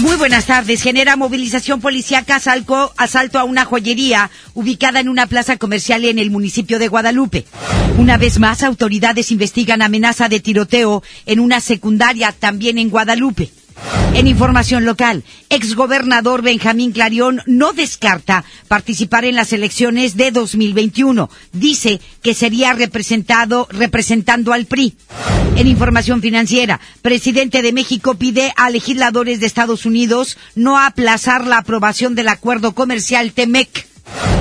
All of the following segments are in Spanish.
Muy buenas tardes. Genera movilización policíaca asalto, asalto a una joyería ubicada en una plaza comercial en el municipio de Guadalupe. Una vez más, autoridades investigan amenaza de tiroteo en una secundaria también en Guadalupe. En información local, exgobernador Benjamín Clarión no descarta participar en las elecciones de 2021. Dice que sería representado, representando al PRI. En información financiera, presidente de México pide a legisladores de Estados Unidos no aplazar la aprobación del acuerdo comercial TEMEC.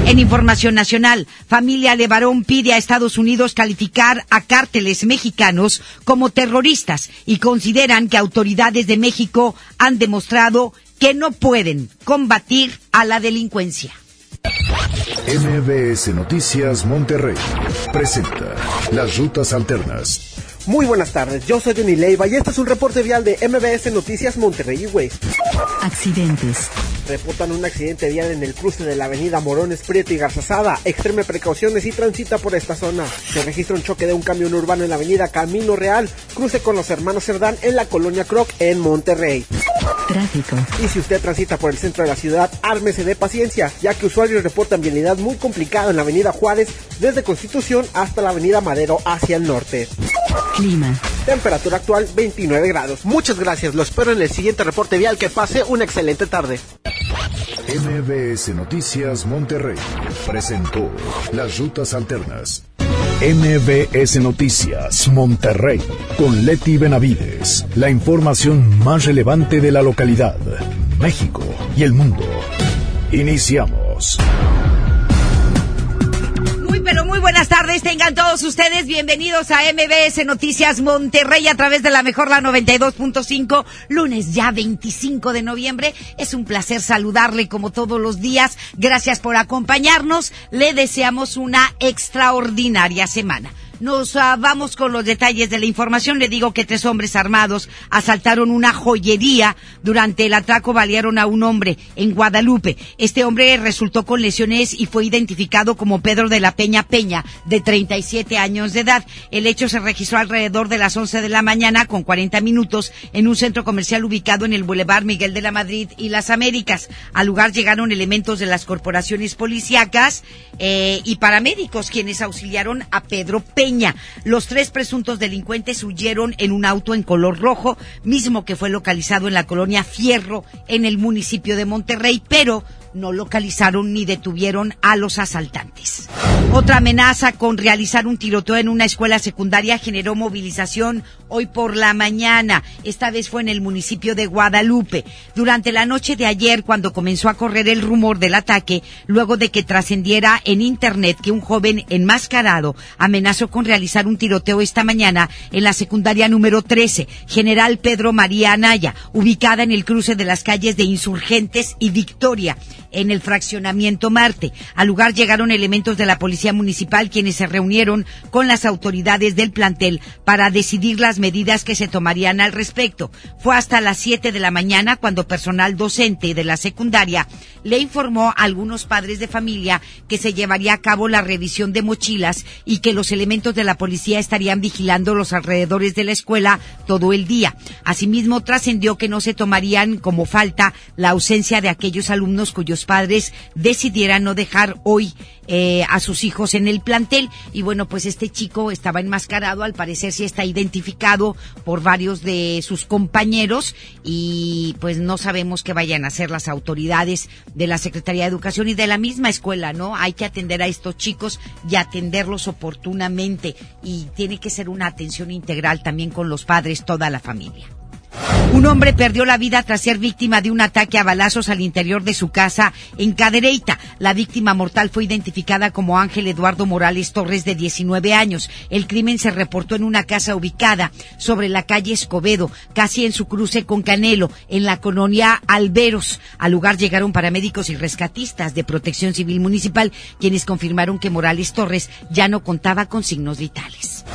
En información nacional, familia Levarón pide a Estados Unidos calificar a cárteles mexicanos como terroristas y consideran que autoridades de México han demostrado que no pueden combatir a la delincuencia. MBS Noticias Monterrey presenta las rutas alternas. Muy buenas tardes, yo soy Denis Leiva y este es un reporte vial de MBS Noticias Monterrey Waze. Accidentes. Reportan un accidente vial en el cruce de la avenida Morones Prieto y Garzazada. Extreme precauciones y transita por esta zona. Se registra un choque de un camión urbano en la avenida Camino Real, cruce con los hermanos Cerdán en la colonia Croc en Monterrey. Tráfico. Y si usted transita por el centro de la ciudad, ármese de paciencia, ya que usuarios reportan vialidad muy complicada en la avenida Juárez, desde Constitución hasta la avenida Madero hacia el norte. Clima. Temperatura actual 29 grados. Muchas gracias, lo espero en el siguiente reporte vial. Que pase una excelente tarde. MBS Noticias Monterrey presentó las rutas alternas. MBS Noticias Monterrey con Leti Benavides. La información más relevante de la localidad, México y el mundo. Iniciamos. Pero muy buenas tardes, tengan todos ustedes bienvenidos a MBS Noticias Monterrey a través de la mejor la 92.5, lunes ya 25 de noviembre. Es un placer saludarle como todos los días. Gracias por acompañarnos. Le deseamos una extraordinaria semana. Nos uh, vamos con los detalles de la información. Le digo que tres hombres armados asaltaron una joyería. Durante el atraco balearon a un hombre en Guadalupe. Este hombre resultó con lesiones y fue identificado como Pedro de la Peña Peña, de 37 años de edad. El hecho se registró alrededor de las 11 de la mañana con 40 minutos en un centro comercial ubicado en el Boulevard Miguel de la Madrid y las Américas. Al lugar llegaron elementos de las corporaciones policíacas eh, y paramédicos quienes auxiliaron a Pedro Peña. Los tres presuntos delincuentes huyeron en un auto en color rojo, mismo que fue localizado en la colonia Fierro, en el municipio de Monterrey, pero no localizaron ni detuvieron a los asaltantes. Otra amenaza con realizar un tiroteo en una escuela secundaria generó movilización hoy por la mañana. Esta vez fue en el municipio de Guadalupe. Durante la noche de ayer, cuando comenzó a correr el rumor del ataque, luego de que trascendiera en Internet que un joven enmascarado amenazó con realizar un tiroteo esta mañana en la secundaria número 13, General Pedro María Anaya, ubicada en el cruce de las calles de Insurgentes y Victoria en el fraccionamiento Marte. Al lugar llegaron elementos de la Policía Municipal quienes se reunieron con las autoridades del plantel para decidir las medidas que se tomarían al respecto. Fue hasta las 7 de la mañana cuando personal docente de la secundaria le informó a algunos padres de familia que se llevaría a cabo la revisión de mochilas y que los elementos de la policía estarían vigilando los alrededores de la escuela todo el día. Asimismo, trascendió que no se tomarían como falta la ausencia de aquellos alumnos cuyos padres decidieran no dejar hoy eh, a sus hijos en el plantel. Y bueno, pues este chico estaba enmascarado, al parecer sí está identificado por varios de sus compañeros y pues no sabemos qué vayan a hacer las autoridades de la Secretaría de Educación y de la misma escuela, ¿no? Hay que atender a estos chicos y atenderlos oportunamente y tiene que ser una atención integral también con los padres, toda la familia. Un hombre perdió la vida tras ser víctima de un ataque a balazos al interior de su casa en Cadereyta. La víctima mortal fue identificada como Ángel Eduardo Morales Torres, de 19 años. El crimen se reportó en una casa ubicada sobre la calle Escobedo, casi en su cruce con Canelo, en la colonia Alberos. Al lugar llegaron paramédicos y rescatistas de Protección Civil Municipal, quienes confirmaron que Morales Torres ya no contaba con signos vitales.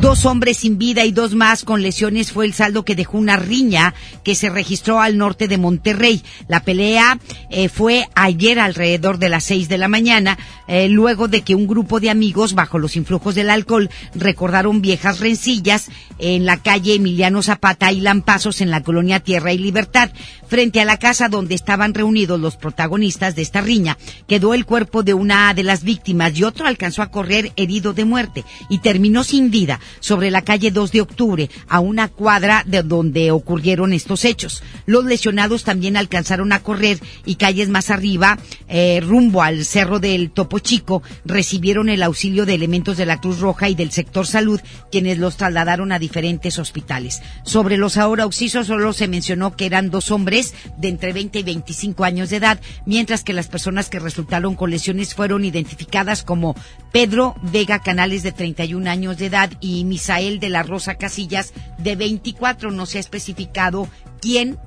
Dos hombres sin vida y dos más con lesiones fue el saldo que dejó una riña que se registró al norte de Monterrey. La pelea eh, fue ayer alrededor de las seis de la mañana, eh, luego de que un grupo de amigos, bajo los influjos del alcohol, recordaron viejas rencillas en la calle Emiliano Zapata y Lampazos en la colonia Tierra y Libertad. Frente a la casa donde estaban reunidos los protagonistas de esta riña, quedó el cuerpo de una de las víctimas y otro alcanzó a correr herido de muerte y terminó sin vida sobre la calle 2 de octubre, a una cuadra de donde ocurrieron estos hechos. Los lesionados también alcanzaron a correr y calles más arriba, eh, rumbo al cerro del Topo Chico, recibieron el auxilio de elementos de la Cruz Roja y del sector salud, quienes los trasladaron a diferentes hospitales. Sobre los ahora oxisos solo se mencionó que eran dos hombres de entre 20 y 25 años de edad, mientras que las personas que resultaron con lesiones fueron identificadas como Pedro Vega Canales de 31 años de edad y Misael de la Rosa Casillas de 24. No se especificado quién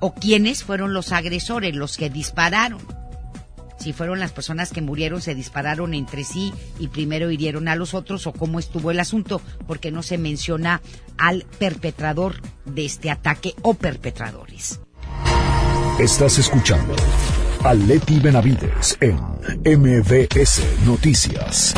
o quiénes fueron los agresores, los que dispararon. Si fueron las personas que murieron, se dispararon entre sí y primero hirieron a los otros o cómo estuvo el asunto, porque no se menciona al perpetrador de este ataque o perpetradores. Estás escuchando a Leti Benavides en MBS Noticias.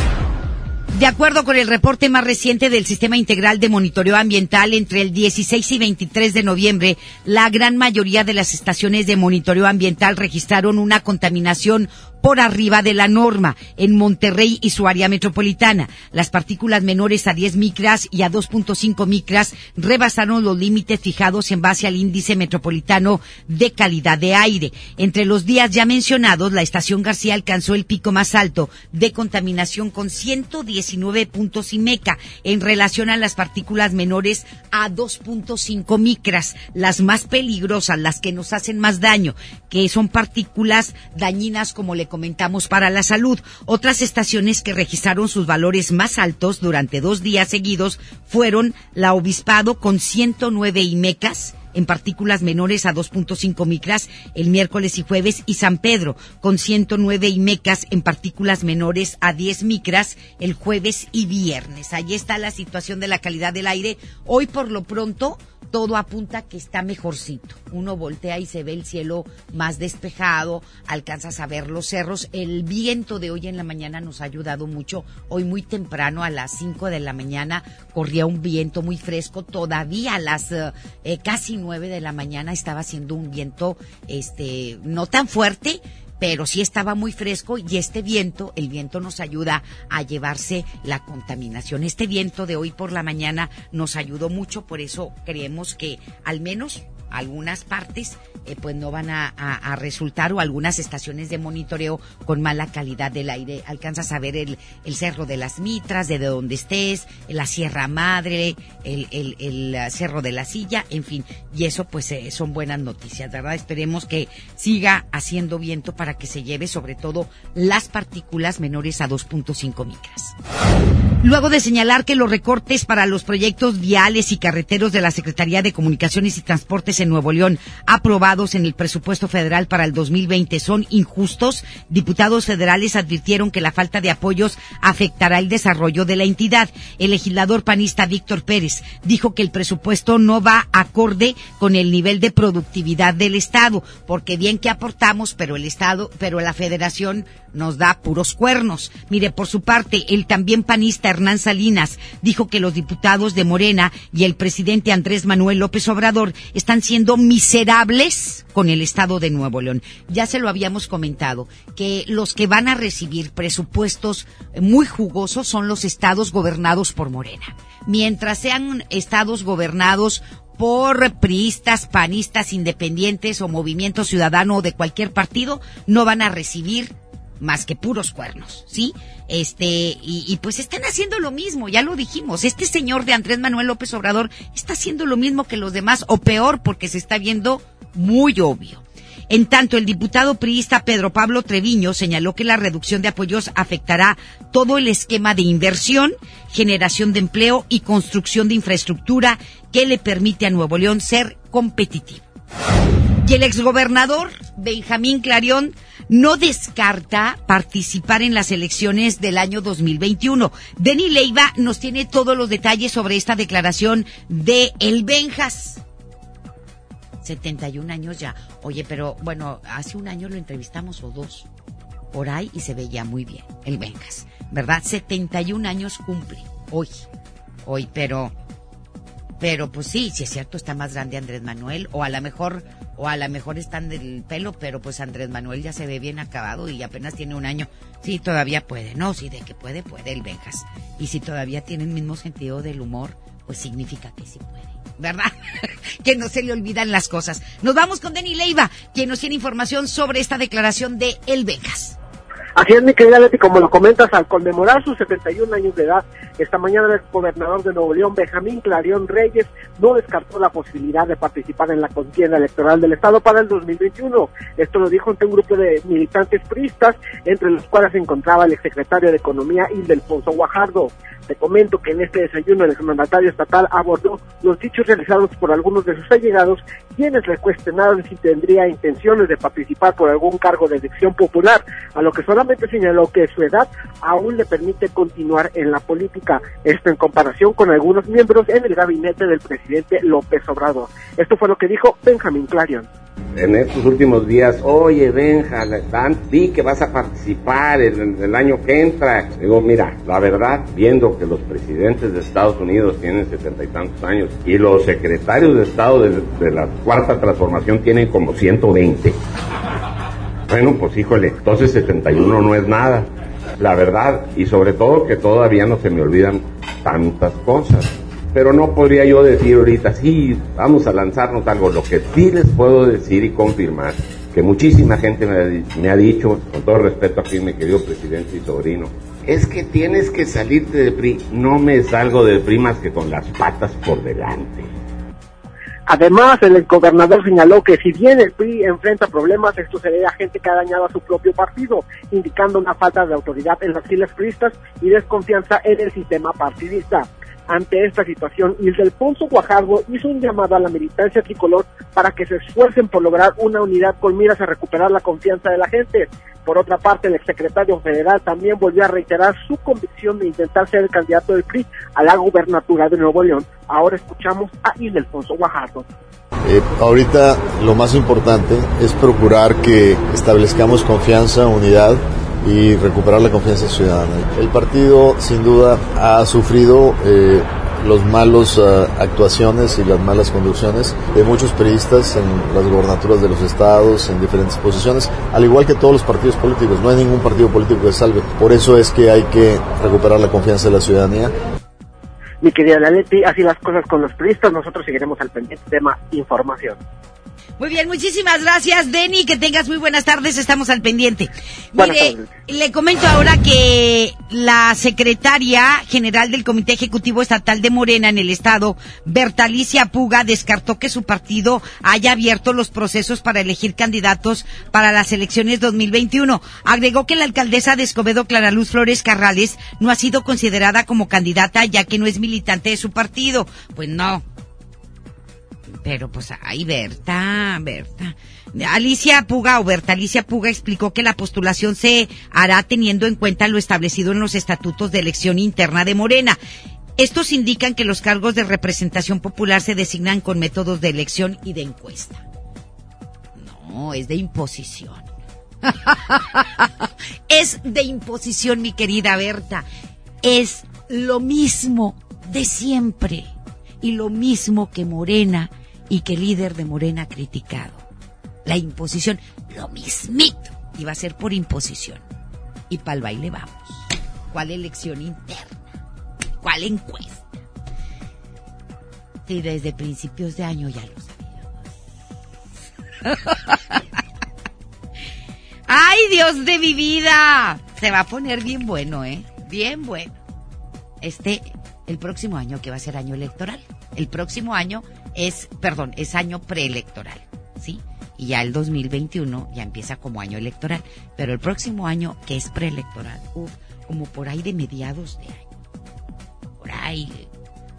De acuerdo con el reporte más reciente del Sistema Integral de Monitoreo Ambiental, entre el 16 y 23 de noviembre, la gran mayoría de las estaciones de monitoreo ambiental registraron una contaminación por arriba de la norma en Monterrey y su área metropolitana. Las partículas menores a 10 micras y a 2.5 micras rebasaron los límites fijados en base al índice metropolitano de calidad de aire. Entre los días ya mencionados, la estación García alcanzó el pico más alto de contaminación con 119 puntos y meca en relación a las partículas menores a 2.5 micras, las más peligrosas, las que nos hacen más daño, que son partículas dañinas como le comentamos para la salud. Otras estaciones que registraron sus valores más altos durante dos días seguidos fueron la Obispado con 109 IMECAS, en partículas menores a 2.5 micras el miércoles y jueves y San Pedro con 109 IMECAS en partículas menores a 10 micras el jueves y viernes. Ahí está la situación de la calidad del aire. Hoy por lo pronto todo apunta que está mejorcito. Uno voltea y se ve el cielo más despejado, alcanzas a ver los cerros. El viento de hoy en la mañana nos ha ayudado mucho. Hoy muy temprano, a las 5 de la mañana, corría un viento muy fresco. Todavía a las eh, casi 9 de la mañana estaba haciendo un viento, este, no tan fuerte, pero sí estaba muy fresco y este viento, el viento nos ayuda a llevarse la contaminación. Este viento de hoy por la mañana nos ayudó mucho, por eso creemos que al menos algunas partes eh, pues no van a, resultar o algunas estaciones de monitoreo con mala calidad del aire. Alcanzas a ver el, Cerro de las Mitras, de donde estés, la Sierra Madre, el, el, el Cerro de la Silla, en fin. Y eso pues eh, son buenas noticias, ¿verdad? Esperemos que siga haciendo viento para que se lleve sobre todo las partículas menores a 2.5 micras. Luego de señalar que los recortes para los proyectos viales y carreteros de la Secretaría de Comunicaciones y Transportes en Nuevo León aprobados en el presupuesto federal para el 2020 son injustos, diputados federales advirtieron que la falta de apoyos afectará el desarrollo de la entidad. El legislador panista Víctor Pérez dijo que el presupuesto no va acorde con el nivel de productividad del Estado, porque bien que aportamos, pero el Estado, pero la Federación nos da puros cuernos. Mire, por su parte, el también panista Hernán Salinas dijo que los diputados de Morena y el presidente Andrés Manuel López Obrador están siendo miserables con el Estado de Nuevo León. Ya se lo habíamos comentado, que los que van a recibir presupuestos muy jugosos son los estados gobernados por Morena. Mientras sean estados gobernados por priistas, panistas, independientes o movimiento ciudadano o de cualquier partido, no van a recibir más que puros cuernos, ¿sí? Este, y, y, pues están haciendo lo mismo, ya lo dijimos. Este señor de Andrés Manuel López Obrador está haciendo lo mismo que los demás, o peor, porque se está viendo muy obvio. En tanto, el diputado priista Pedro Pablo Treviño señaló que la reducción de apoyos afectará todo el esquema de inversión, generación de empleo y construcción de infraestructura que le permite a Nuevo León ser competitivo. Y el exgobernador Benjamín Clarión no descarta participar en las elecciones del año 2021. Denny Leiva nos tiene todos los detalles sobre esta declaración de El Benjas. 71 años ya. Oye, pero bueno, hace un año lo entrevistamos o dos por ahí y se veía muy bien, el Benjas, ¿verdad? 71 años cumple hoy, hoy, pero, pero pues sí, si es cierto, está más grande Andrés Manuel, o a lo mejor, o a lo mejor están del pelo, pero pues Andrés Manuel ya se ve bien acabado y apenas tiene un año. Sí, todavía puede, no, sí, de que puede, puede el Benjas. Y si todavía tiene el mismo sentido del humor, pues significa que sí puede. ¿verdad? que no se le olvidan las cosas. Nos vamos con Denny Leiva, quien nos tiene información sobre esta declaración de El Vegas. Así es, mi querida Leti, como lo comentas, al conmemorar sus 71 años de edad, esta mañana el gobernador de Nuevo León, Benjamín Clarión Reyes, no descartó la posibilidad de participar en la contienda electoral del Estado para el 2021. Esto lo dijo ante un grupo de militantes priistas, entre los cuales se encontraba el exsecretario de Economía, Ildefonso Guajardo. Te comento que en este desayuno el mandatario estatal abordó los dichos realizados por algunos de sus allegados, quienes le cuestionaron si tendría intenciones de participar por algún cargo de elección popular, a lo que solamente señaló que su edad aún le permite continuar en la política, esto en comparación con algunos miembros en el gabinete del presidente López Obrador. Esto fue lo que dijo Benjamín Clarion en estos últimos días, oye Benja, vi que vas a participar en, el año que entra. Digo, mira, la verdad, viendo que los presidentes de Estados Unidos tienen setenta y tantos años y los secretarios de Estado de, la Cuarta Transformación tienen como 120. Bueno, pues híjole, entonces 71 no es nada. La verdad, y sobre todo que todavía no se me olvidan tantas cosas pero no podría yo decir ahorita, sí, vamos a lanzarnos algo. Lo que sí les puedo decir y confirmar, que muchísima gente me ha, dicho, con todo respeto aquí mi querido presidente y sobrino, es que tienes que salirte de PRI. No me salgo del PRI más que con las patas por delante. Además, el gobernador señaló que si bien el PRI enfrenta problemas, esto se debe a gente que ha dañado a su propio partido, indicando una falta de autoridad en las filas priistas y desconfianza en el sistema partidista. Ante esta situación, Ildefonso Guajardo hizo un llamado a la militancia tricolor para que se esfuercen por lograr una unidad con miras a recuperar la confianza de la gente. Por otra parte, el exsecretario federal también volvió a reiterar su convicción de intentar ser el candidato del PRI a la gubernatura de Nuevo León. Ahora escuchamos a Ildefonso Guajardo. Eh, ahorita lo más importante es procurar que establezcamos confianza, unidad y recuperar la confianza ciudadana. El partido sin duda ha sufrido eh, los malos uh, actuaciones y las malas conducciones de muchos periodistas en las gobernaturas de los estados, en diferentes posiciones, al igual que todos los partidos políticos. No hay ningún partido político que salve. Por eso es que hay que recuperar la confianza de la ciudadanía. Mi querida Leti, así las cosas con los periodistas, nosotros seguiremos al pendiente más información. Muy bien, muchísimas gracias, Denny. Que tengas muy buenas tardes. Estamos al pendiente. Mire, le comento ahora que la secretaria general del Comité Ejecutivo Estatal de Morena en el Estado, Bertalicia Puga, descartó que su partido haya abierto los procesos para elegir candidatos para las elecciones 2021. Agregó que la alcaldesa de Escobedo, Clara Luz Flores Carrales, no ha sido considerada como candidata ya que no es militante de su partido. Pues no, pero pues ahí Berta, Berta. Alicia Puga o Berta Alicia Puga explicó que la postulación se hará teniendo en cuenta lo establecido en los estatutos de elección interna de Morena. Estos indican que los cargos de representación popular se designan con métodos de elección y de encuesta. No, es de imposición. es de imposición, mi querida Berta. Es lo mismo de siempre y lo mismo que Morena y que el líder de Morena ha criticado. La imposición, lo mismito, iba a ser por imposición. Y para el baile vamos. ¿Cuál elección interna? ¿Cuál encuesta? Sí, desde principios de año ya lo sabíamos. ¡Ay, Dios de mi vida! Se va a poner bien bueno, ¿eh? Bien bueno. Este, el próximo año que va a ser año electoral. El próximo año es, perdón, es año preelectoral, ¿sí? Y ya el 2021 ya empieza como año electoral. Pero el próximo año que es preelectoral, uf, como por ahí de mediados de año. Por ahí,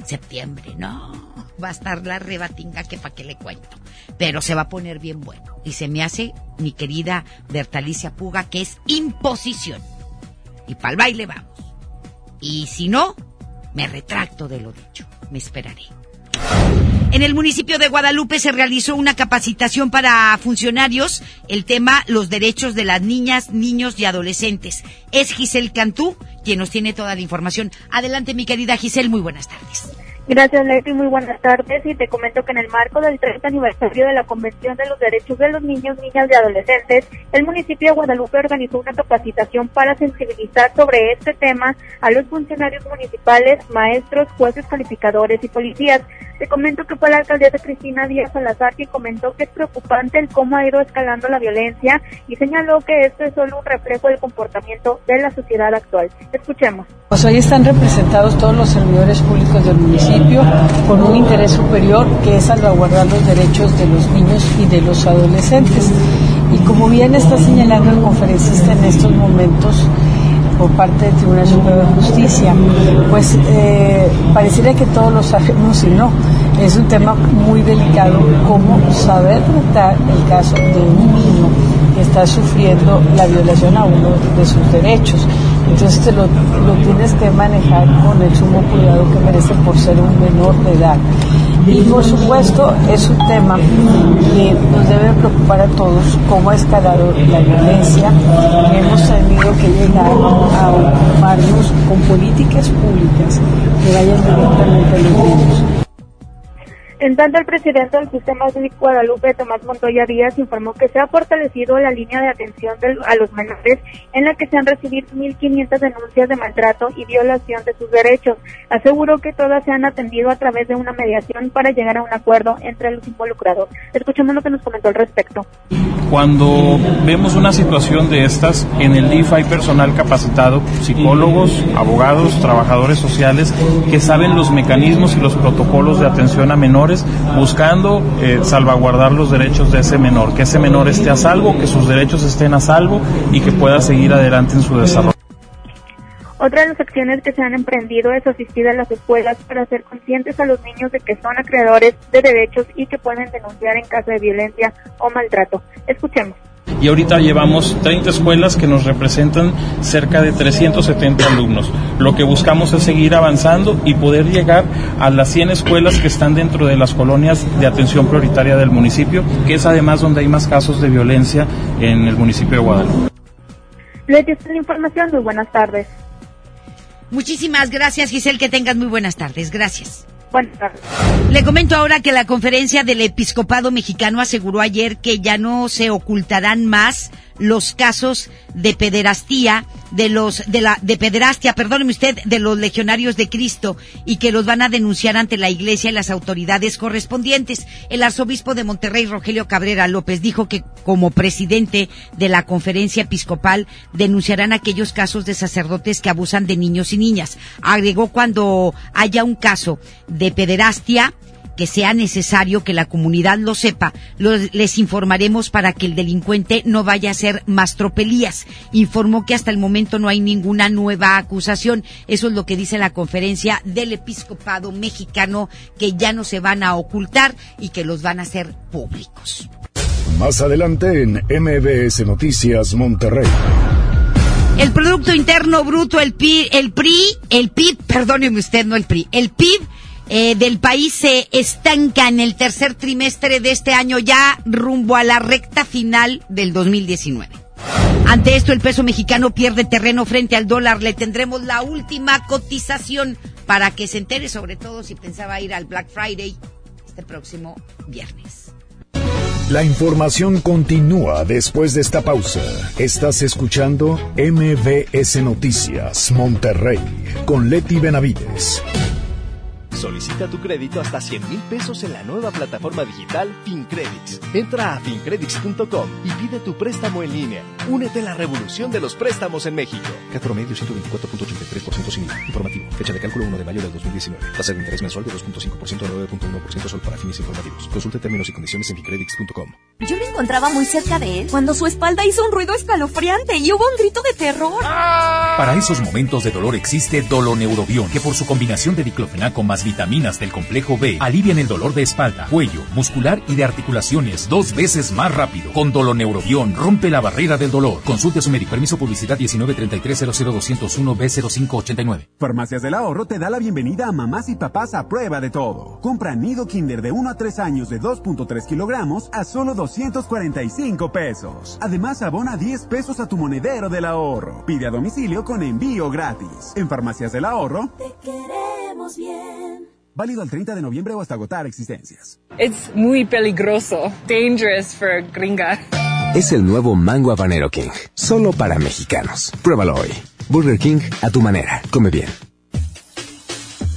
septiembre, no. Va a estar la rebatinga que pa' qué le cuento. Pero se va a poner bien bueno. Y se me hace, mi querida Bertalicia Puga, que es imposición. Y pa'l baile vamos. Y si no, me retracto de lo dicho. Me esperaré. En el municipio de Guadalupe se realizó una capacitación para funcionarios, el tema los derechos de las niñas, niños y adolescentes. Es Giselle Cantú quien nos tiene toda la información. Adelante, mi querida Giselle, muy buenas tardes. Gracias, Leti. Muy buenas tardes. Y te comento que en el marco del 30 aniversario de la Convención de los Derechos de los Niños, Niñas y Adolescentes, el municipio de Guadalupe organizó una capacitación para sensibilizar sobre este tema a los funcionarios municipales, maestros, jueces calificadores y policías. Te comento que fue la alcaldesa Cristina Díaz Salazar quien comentó que es preocupante el cómo ha ido escalando la violencia y señaló que esto es solo un reflejo del comportamiento de la sociedad actual. Escuchemos. Pues hoy están representados todos los servidores públicos del municipio con un interés superior que es salvaguardar los derechos de los niños y de los adolescentes. Y como bien está señalando el conferencista en estos momentos, por parte del Tribunal Supremo de Justicia, pues eh, pareciera que todos lo sabemos y no. Es un tema muy delicado cómo saber tratar el caso de un niño que está sufriendo la violación a uno de sus derechos. Entonces te lo, tienes que manejar con el sumo cuidado que merece por ser un menor de edad. Y por supuesto es un tema que nos debe preocupar a todos, cómo ha escalado la violencia. Hemos tenido que llegar a ocuparnos con políticas públicas que vayan directamente a los niños. En tanto, el presidente del Sistema de Guadalupe, Tomás Montoya Díaz, informó que se ha fortalecido la línea de atención del, a los menores en la que se han recibido 1.500 denuncias de maltrato y violación de sus derechos. Aseguró que todas se han atendido a través de una mediación para llegar a un acuerdo entre los involucrados. Escuchemos lo que nos comentó al respecto. Cuando vemos una situación de estas, en el DIF hay personal capacitado, psicólogos, abogados, trabajadores sociales, que saben los mecanismos y los protocolos de atención a menores buscando eh, salvaguardar los derechos de ese menor, que ese menor esté a salvo, que sus derechos estén a salvo y que pueda seguir adelante en su desarrollo. Otra de las acciones que se han emprendido es asistir a las escuelas para hacer conscientes a los niños de que son acreedores de derechos y que pueden denunciar en caso de violencia o maltrato. Escuchemos y ahorita llevamos 30 escuelas que nos representan cerca de 370 alumnos. Lo que buscamos es seguir avanzando y poder llegar a las 100 escuelas que están dentro de las colonias de atención prioritaria del municipio, que es además donde hay más casos de violencia en el municipio de Guadalupe. Leti, esta la información. Muy buenas tardes. Muchísimas gracias, Giselle. Que tengas muy buenas tardes. Gracias. Le comento ahora que la conferencia del episcopado mexicano aseguró ayer que ya no se ocultarán más los casos de pederastía de los de la de pederastia, perdóneme usted, de los legionarios de Cristo y que los van a denunciar ante la Iglesia y las autoridades correspondientes. El arzobispo de Monterrey, Rogelio Cabrera López, dijo que como presidente de la conferencia episcopal denunciarán aquellos casos de sacerdotes que abusan de niños y niñas. Agregó cuando haya un caso de pederastia que sea necesario que la comunidad lo sepa, les informaremos para que el delincuente no vaya a hacer más tropelías. Informó que hasta el momento no hay ninguna nueva acusación. Eso es lo que dice la conferencia del episcopado mexicano, que ya no se van a ocultar y que los van a hacer públicos. Más adelante en MBS Noticias Monterrey. El Producto Interno Bruto, el PIB, el PRI, el PIB, perdóneme usted, no el PRI, el PIB eh, del país se estanca en el tercer trimestre de este año ya rumbo a la recta final del 2019. Ante esto, el peso mexicano pierde terreno frente al dólar. Le tendremos la última cotización para que se entere, sobre todo si pensaba ir al Black Friday este próximo viernes. La información continúa después de esta pausa. Estás escuchando MBS Noticias Monterrey con Leti Benavides. Solicita tu crédito hasta 100 mil pesos en la nueva plataforma digital FinCredits. Entra a fincredits.com y pide tu préstamo en línea. Únete a la revolución de los préstamos en México. Cat promedio 124.83% sin IVA. Informativo. Fecha de cálculo 1 de mayo del 2019. Tasa de interés mensual de 2.5% a 9.1% solo para fines informativos. Consulte términos y condiciones en fincredits.com. Yo lo encontraba muy cerca de él cuando su espalda hizo un ruido escalofriante y hubo un grito de terror. Para esos momentos de dolor existe Doloneurobión, que por su combinación de diclofenaco más vitaminas del complejo B alivian el dolor de espalda, cuello, muscular y de articulaciones dos veces más rápido. Con Doloneurobión rompe la barrera del dolor. Consulte a su médico. Permiso publicidad 193300201 B0589. Farmacias del Ahorro te da la bienvenida a mamás y papás a prueba de todo. Compra nido Kinder de 1 a 3 años de 2.3 kilogramos a solo 245 pesos. Además, abona 10 pesos a tu monedero del ahorro. Pide a domicilio con envío gratis. En Farmacias del Ahorro. Te bien. Válido al 30 de noviembre o hasta agotar existencias. Es muy peligroso. Dangerous for gringa. Es el nuevo Mango Habanero King. Solo para mexicanos. Pruébalo hoy. Burger King a tu manera. Come bien.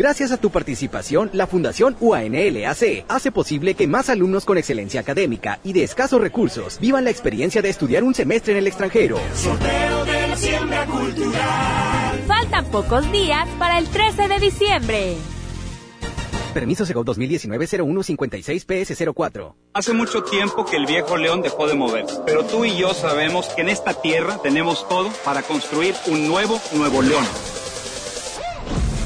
Gracias a tu participación, la Fundación UANLAC hace posible que más alumnos con excelencia académica y de escasos recursos vivan la experiencia de estudiar un semestre en el extranjero. Sorteo de la siembra cultural. Faltan pocos días para el 13 de diciembre. Permiso Segov 2019-0156-PS04. Hace mucho tiempo que el viejo león dejó de moverse, pero tú y yo sabemos que en esta tierra tenemos todo para construir un nuevo Nuevo León.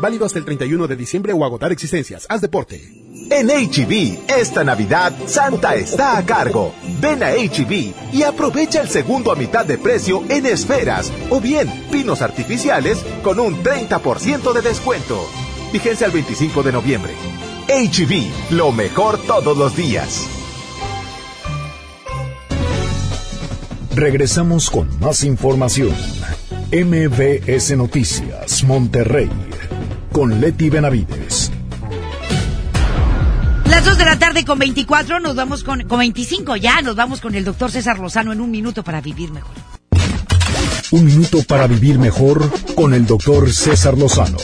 Válido hasta el 31 de diciembre o agotar existencias. Haz deporte. En HB, esta Navidad, Santa está a cargo. Ven a HB y aprovecha el segundo a mitad de precio en esferas o bien pinos artificiales con un 30% de descuento. Vigencia al 25 de noviembre. HB, lo mejor todos los días. Regresamos con más información. MBS Noticias, Monterrey, con Leti Benavides. Las 2 de la tarde con 24, nos vamos con, con 25 ya, nos vamos con el doctor César Lozano en un minuto para vivir mejor. Un minuto para vivir mejor con el doctor César Lozano.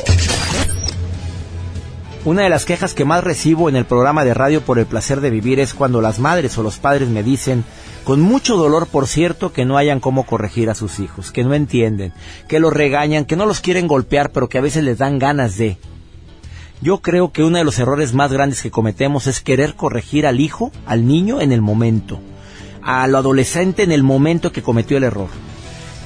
Una de las quejas que más recibo en el programa de radio por el placer de vivir es cuando las madres o los padres me dicen, con mucho dolor por cierto, que no hayan cómo corregir a sus hijos, que no entienden, que los regañan, que no los quieren golpear, pero que a veces les dan ganas de. Yo creo que uno de los errores más grandes que cometemos es querer corregir al hijo, al niño en el momento, al adolescente en el momento que cometió el error.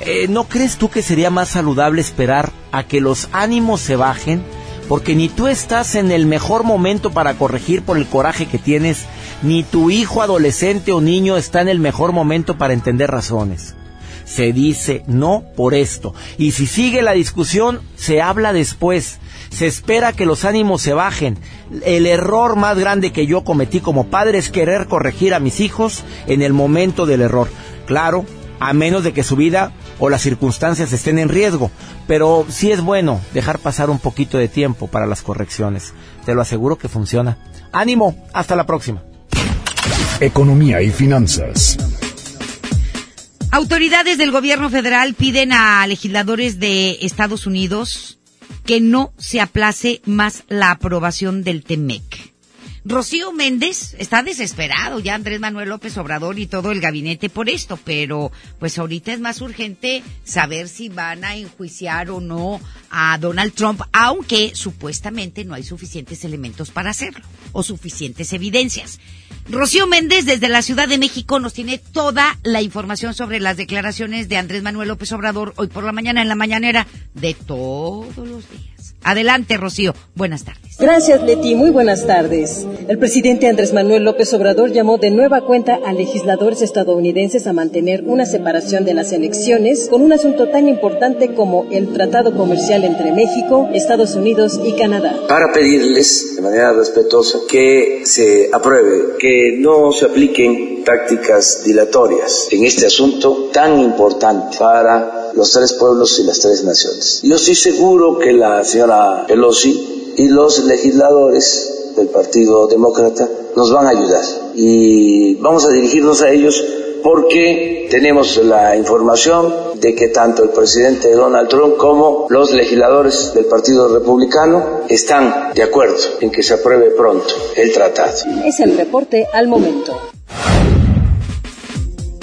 Eh, ¿No crees tú que sería más saludable esperar a que los ánimos se bajen? Porque ni tú estás en el mejor momento para corregir por el coraje que tienes, ni tu hijo adolescente o niño está en el mejor momento para entender razones. Se dice no por esto. Y si sigue la discusión, se habla después. Se espera que los ánimos se bajen. El error más grande que yo cometí como padre es querer corregir a mis hijos en el momento del error. Claro, a menos de que su vida o las circunstancias estén en riesgo. Pero sí es bueno dejar pasar un poquito de tiempo para las correcciones. Te lo aseguro que funciona. Ánimo, hasta la próxima. Economía y finanzas. Autoridades del gobierno federal piden a legisladores de Estados Unidos que no se aplace más la aprobación del TEMEC. Rocío Méndez está desesperado, ya Andrés Manuel López Obrador y todo el gabinete por esto, pero pues ahorita es más urgente saber si van a enjuiciar o no a Donald Trump, aunque supuestamente no hay suficientes elementos para hacerlo o suficientes evidencias. Rocío Méndez desde la Ciudad de México nos tiene toda la información sobre las declaraciones de Andrés Manuel López Obrador hoy por la mañana en la mañanera de todos los días. Adelante, Rocío. Buenas tardes. Gracias, Leti. Muy buenas tardes. El presidente Andrés Manuel López Obrador llamó de nueva cuenta a legisladores estadounidenses a mantener una separación de las elecciones con un asunto tan importante como el tratado comercial entre México, Estados Unidos y Canadá. Para pedirles de manera respetuosa que se apruebe, que no se apliquen tácticas dilatorias en este asunto tan importante para los tres pueblos y las tres naciones. Yo estoy seguro que la señora Pelosi y los legisladores del Partido Demócrata nos van a ayudar y vamos a dirigirnos a ellos porque tenemos la información de que tanto el presidente Donald Trump como los legisladores del Partido Republicano están de acuerdo en que se apruebe pronto el tratado. Es el reporte al momento.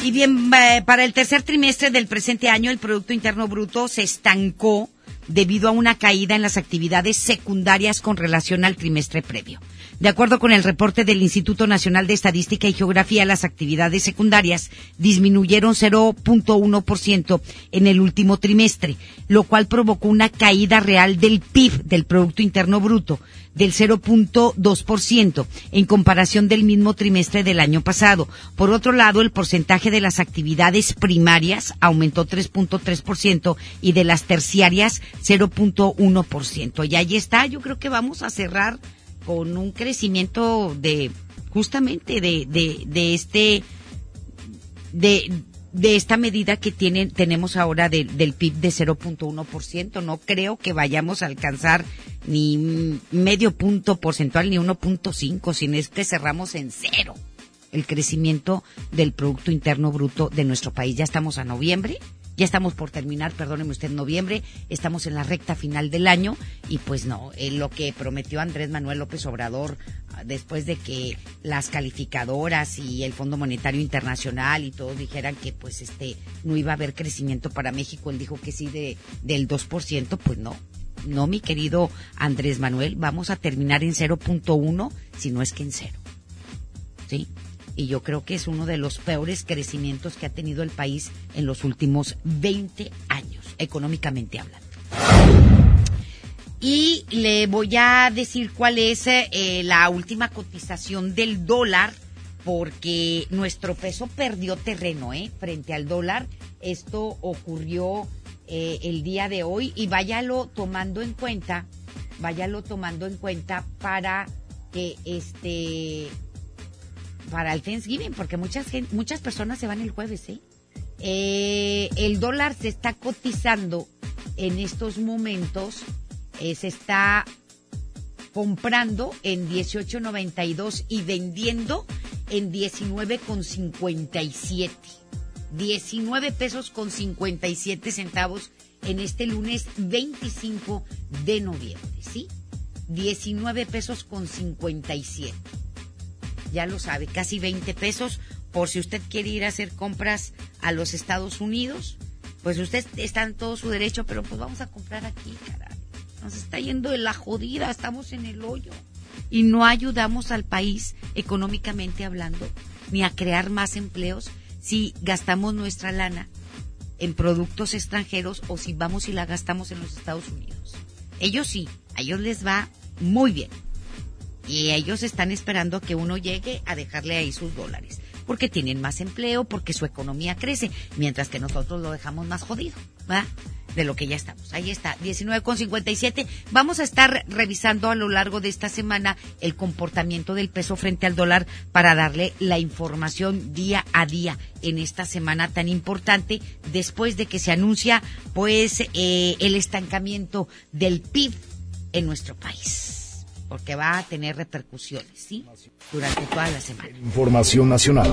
Y bien, para el tercer trimestre del presente año, el Producto Interno Bruto se estancó debido a una caída en las actividades secundarias con relación al trimestre previo. De acuerdo con el reporte del Instituto Nacional de Estadística y Geografía, las actividades secundarias disminuyeron 0.1% en el último trimestre, lo cual provocó una caída real del PIB, del Producto Interno Bruto, del 0.2% en comparación del mismo trimestre del año pasado. Por otro lado, el porcentaje de las actividades primarias aumentó 3.3% y de las terciarias 0.1%. Y ahí está, yo creo que vamos a cerrar con un crecimiento de justamente de, de, de este de, de esta medida que tienen, tenemos ahora del PIB de 0.1%. No creo que vayamos a alcanzar ni medio punto porcentual ni 1.5, sino es que cerramos en cero el crecimiento del Producto Interno Bruto de nuestro país. Ya estamos a noviembre ya estamos por terminar, perdóneme usted, noviembre, estamos en la recta final del año y pues no, eh, lo que prometió Andrés Manuel López Obrador ah, después de que las calificadoras y el Fondo Monetario Internacional y todos dijeran que pues este no iba a haber crecimiento para México, él dijo que sí de del 2%, pues no. No, mi querido Andrés Manuel, vamos a terminar en 0.1, si no es que en cero. ¿Sí? Y yo creo que es uno de los peores crecimientos que ha tenido el país en los últimos 20 años, económicamente hablando. Y le voy a decir cuál es eh, la última cotización del dólar, porque nuestro peso perdió terreno ¿eh? frente al dólar. Esto ocurrió eh, el día de hoy y váyalo tomando en cuenta, váyalo tomando en cuenta para que este para el Thanksgiving, porque muchas, muchas personas se van el jueves, ¿eh? ¿eh? el dólar se está cotizando en estos momentos, eh, se está comprando en 18.92 y vendiendo en 19.57. 19 pesos con 57 centavos en este lunes 25 de noviembre, ¿sí? 19 pesos con 57 ya lo sabe, casi 20 pesos por si usted quiere ir a hacer compras a los Estados Unidos. Pues usted está en todo su derecho, pero pues vamos a comprar aquí, caray. Nos está yendo de la jodida, estamos en el hoyo. Y no ayudamos al país económicamente hablando, ni a crear más empleos si gastamos nuestra lana en productos extranjeros o si vamos y la gastamos en los Estados Unidos. Ellos sí, a ellos les va muy bien. Y ellos están esperando que uno llegue a dejarle ahí sus dólares. Porque tienen más empleo, porque su economía crece, mientras que nosotros lo dejamos más jodido, ¿va? De lo que ya estamos. Ahí está, 19,57. Vamos a estar revisando a lo largo de esta semana el comportamiento del peso frente al dólar para darle la información día a día en esta semana tan importante después de que se anuncia pues eh, el estancamiento del PIB en nuestro país porque va a tener repercusiones, ¿sí? Durante toda la semana. Información nacional.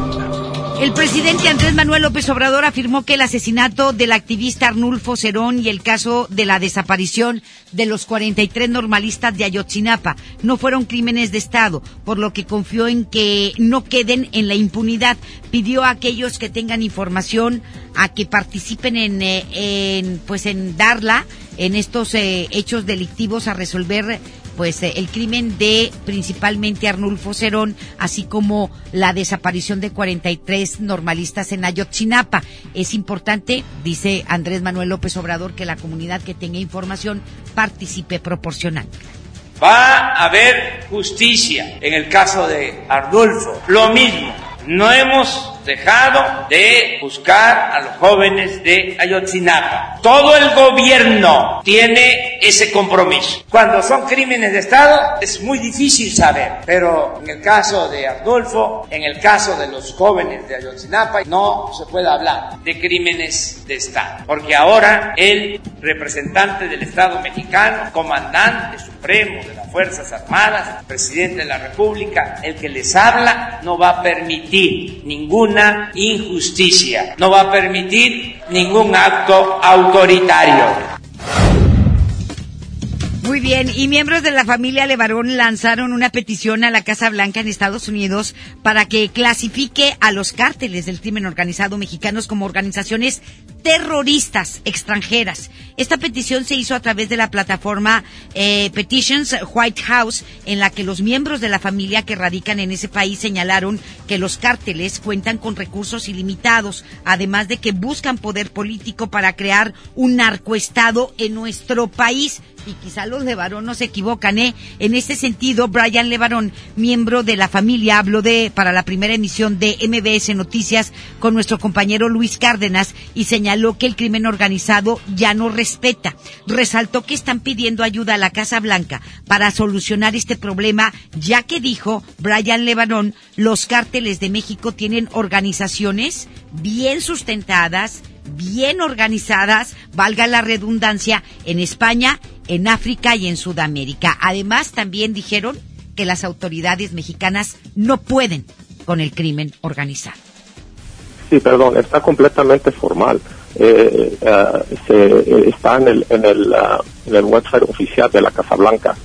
El presidente Andrés Manuel López Obrador afirmó que el asesinato del activista Arnulfo Cerón y el caso de la desaparición de los 43 normalistas de Ayotzinapa no fueron crímenes de Estado, por lo que confió en que no queden en la impunidad. Pidió a aquellos que tengan información a que participen en, eh, en pues en darla en estos eh, hechos delictivos a resolver pues eh, el crimen de principalmente Arnulfo Cerón, así como la desaparición de 43 normalistas en Ayotzinapa. Es importante, dice Andrés Manuel López Obrador, que la comunidad que tenga información participe proporcionalmente. Va a haber justicia en el caso de Arnulfo. Lo mismo, no hemos dejado de buscar a los jóvenes de Ayotzinapa. Todo el gobierno tiene ese compromiso. Cuando son crímenes de Estado es muy difícil saber, pero en el caso de Arnulfo, en el caso de los jóvenes de Ayotzinapa, no se puede hablar de crímenes de Estado, porque ahora el representante del Estado mexicano, comandante supremo de las Fuerzas Armadas, presidente de la República, el que les habla no va a permitir ningún injusticia. No va a permitir ningún acto autoritario. Bien, y miembros de la familia Levarón lanzaron una petición a la Casa Blanca en Estados Unidos para que clasifique a los cárteles del crimen organizado mexicanos como organizaciones terroristas extranjeras. Esta petición se hizo a través de la plataforma eh, Petitions White House, en la que los miembros de la familia que radican en ese país señalaron que los cárteles cuentan con recursos ilimitados, además de que buscan poder político para crear un narcoestado en nuestro país y quizá los Levarón no se equivocan, ¿eh? En este sentido, Brian Levarón, miembro de la familia, habló de, para la primera emisión de MBS Noticias con nuestro compañero Luis Cárdenas y señaló que el crimen organizado ya no respeta. Resaltó que están pidiendo ayuda a la Casa Blanca para solucionar este problema, ya que dijo Brian Levarón, los cárteles de México tienen organizaciones bien sustentadas, bien organizadas, valga la redundancia, en España, en África y en Sudamérica. Además, también dijeron que las autoridades mexicanas no pueden con el crimen organizado. Sí, perdón, está completamente formal. Eh, eh, se, está en el, en, el, ah, en el website oficial de la Casa Blanca.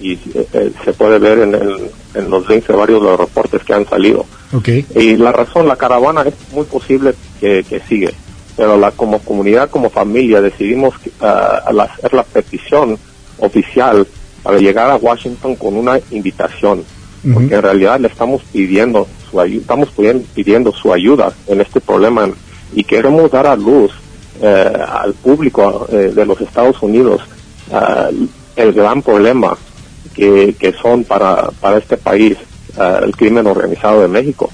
y eh, se puede ver en, el, en los links de varios de los reportes que han salido. Okay. Y la razón, la caravana es muy posible que, que sigue, pero la, como comunidad, como familia, decidimos uh, hacer la petición oficial para llegar a Washington con una invitación, porque en realidad le estamos pidiendo su ayuda, estamos pidiendo su ayuda en este problema y queremos dar a luz eh, al público eh, de los Estados Unidos uh, el gran problema que, que son para, para este país uh, el crimen organizado de México.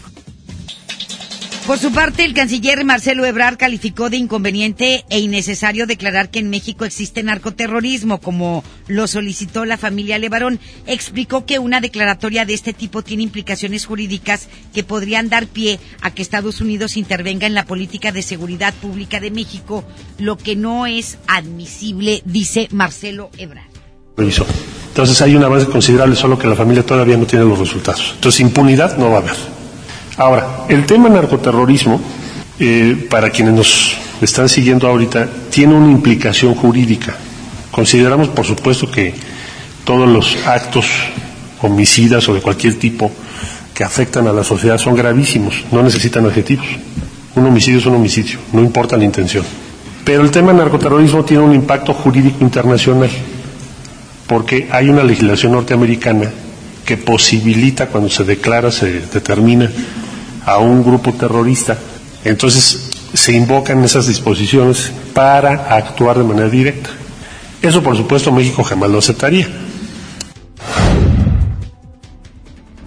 Por su parte, el canciller Marcelo Ebrard calificó de inconveniente e innecesario declarar que en México existe narcoterrorismo, como lo solicitó la familia Levarón. Explicó que una declaratoria de este tipo tiene implicaciones jurídicas que podrían dar pie a que Estados Unidos intervenga en la política de seguridad pública de México, lo que no es admisible, dice Marcelo Ebrard. Entonces hay un avance considerable, solo que la familia todavía no tiene los resultados. Entonces impunidad no va a haber. Ahora, el tema narcoterrorismo, eh, para quienes nos están siguiendo ahorita, tiene una implicación jurídica. Consideramos, por supuesto, que todos los actos homicidas o de cualquier tipo que afectan a la sociedad son gravísimos, no necesitan adjetivos. Un homicidio es un homicidio, no importa la intención. Pero el tema narcoterrorismo tiene un impacto jurídico internacional, porque hay una legislación norteamericana que posibilita cuando se declara, se determina a un grupo terrorista. Entonces se invocan esas disposiciones para actuar de manera directa. Eso, por supuesto, México jamás lo aceptaría.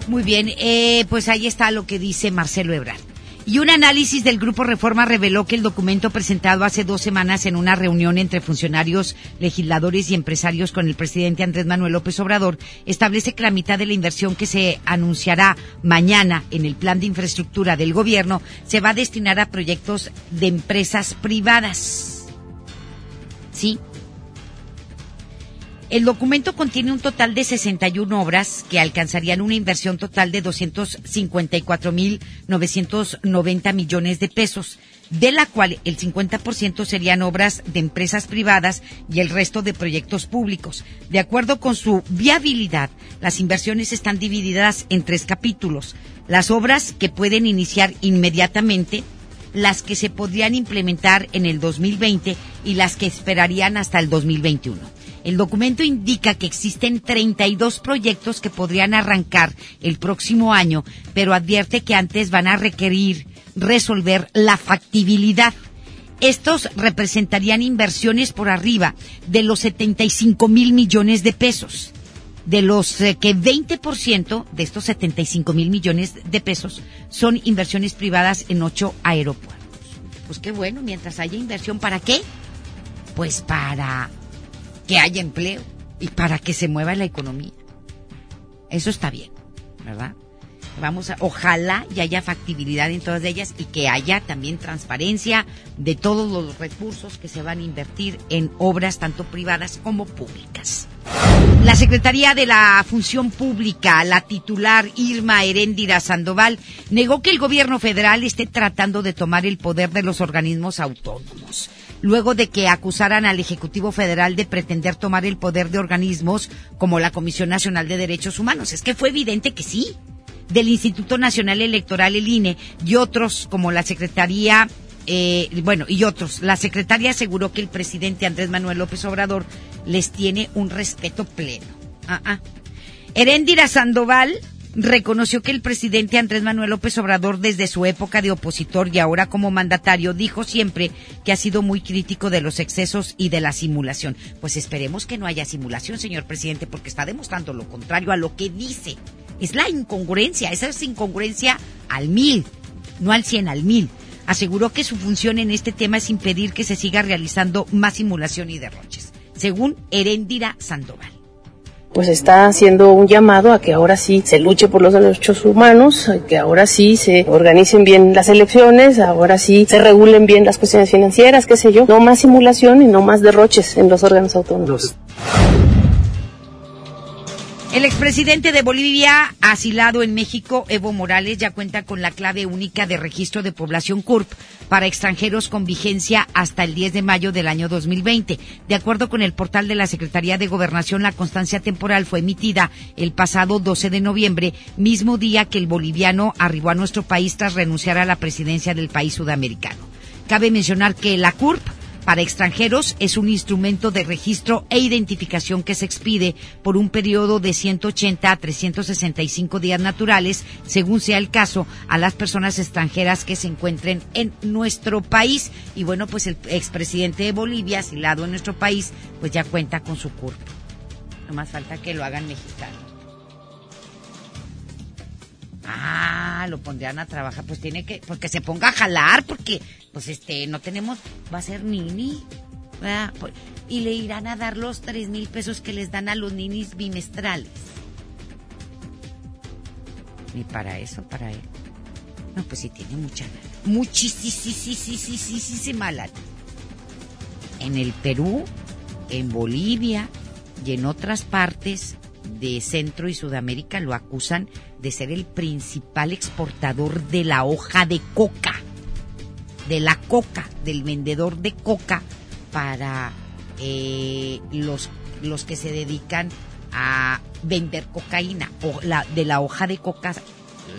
Muy bien, eh, pues ahí está lo que dice Marcelo Ebrard. Y un análisis del Grupo Reforma reveló que el documento presentado hace dos semanas en una reunión entre funcionarios, legisladores y empresarios con el presidente Andrés Manuel López Obrador establece que la mitad de la inversión que se anunciará mañana en el plan de infraestructura del gobierno se va a destinar a proyectos de empresas privadas. ¿Sí? El documento contiene un total de 61 obras que alcanzarían una inversión total de 254.990 millones de pesos, de la cual el 50% serían obras de empresas privadas y el resto de proyectos públicos. De acuerdo con su viabilidad, las inversiones están divididas en tres capítulos. Las obras que pueden iniciar inmediatamente, las que se podrían implementar en el 2020 y las que esperarían hasta el 2021. El documento indica que existen 32 proyectos que podrían arrancar el próximo año, pero advierte que antes van a requerir resolver la factibilidad. Estos representarían inversiones por arriba de los 75 mil millones de pesos. De los eh, que 20% de estos 75 mil millones de pesos son inversiones privadas en ocho aeropuertos. Pues qué bueno, mientras haya inversión, ¿para qué? Pues para que haya empleo y para que se mueva la economía. Eso está bien, ¿verdad? Vamos a, ojalá y haya factibilidad en todas ellas y que haya también transparencia de todos los recursos que se van a invertir en obras tanto privadas como públicas. La Secretaría de la Función Pública, la titular Irma Heréndira Sandoval, negó que el gobierno federal esté tratando de tomar el poder de los organismos autónomos luego de que acusaran al Ejecutivo Federal de pretender tomar el poder de organismos como la Comisión Nacional de Derechos Humanos. Es que fue evidente que sí. Del Instituto Nacional Electoral, el INE, y otros como la Secretaría, eh, bueno, y otros. La secretaria aseguró que el presidente Andrés Manuel López Obrador les tiene un respeto pleno. Ah, ah. Heréndira Sandoval reconoció que el presidente Andrés Manuel López Obrador desde su época de opositor y ahora como mandatario dijo siempre que ha sido muy crítico de los excesos y de la simulación. Pues esperemos que no haya simulación, señor presidente, porque está demostrando lo contrario a lo que dice. Es la incongruencia, esa es incongruencia al mil, no al cien, al mil. Aseguró que su función en este tema es impedir que se siga realizando más simulación y derroches, según Heréndira Sandoval pues está haciendo un llamado a que ahora sí se luche por los derechos humanos, que ahora sí se organicen bien las elecciones, ahora sí se regulen bien las cuestiones financieras, qué sé yo. No más simulación y no más derroches en los órganos autónomos. El expresidente de Bolivia, asilado en México, Evo Morales, ya cuenta con la clave única de registro de población CURP para extranjeros con vigencia hasta el 10 de mayo del año 2020. De acuerdo con el portal de la Secretaría de Gobernación, la constancia temporal fue emitida el pasado 12 de noviembre, mismo día que el boliviano arribó a nuestro país tras renunciar a la presidencia del país sudamericano. Cabe mencionar que la CURP para extranjeros es un instrumento de registro e identificación que se expide por un periodo de 180 a 365 días naturales, según sea el caso, a las personas extranjeras que se encuentren en nuestro país. Y bueno, pues el expresidente de Bolivia, asilado en nuestro país, pues ya cuenta con su curso. No más falta que lo hagan mexicanos. Ah, lo pondrían a trabajar, pues tiene que, porque se ponga a jalar, porque, pues este, no tenemos, va a ser nini, pues, y le irán a dar los tres mil pesos que les dan a los ninis bimestrales. Ni para eso, para él. No, pues sí tiene mucha muchísima lana. En el Perú, en Bolivia y en otras partes de Centro y Sudamérica lo acusan de ser el principal exportador de la hoja de coca, de la coca, del vendedor de coca para eh, los, los que se dedican a vender cocaína, o la, de la hoja de coca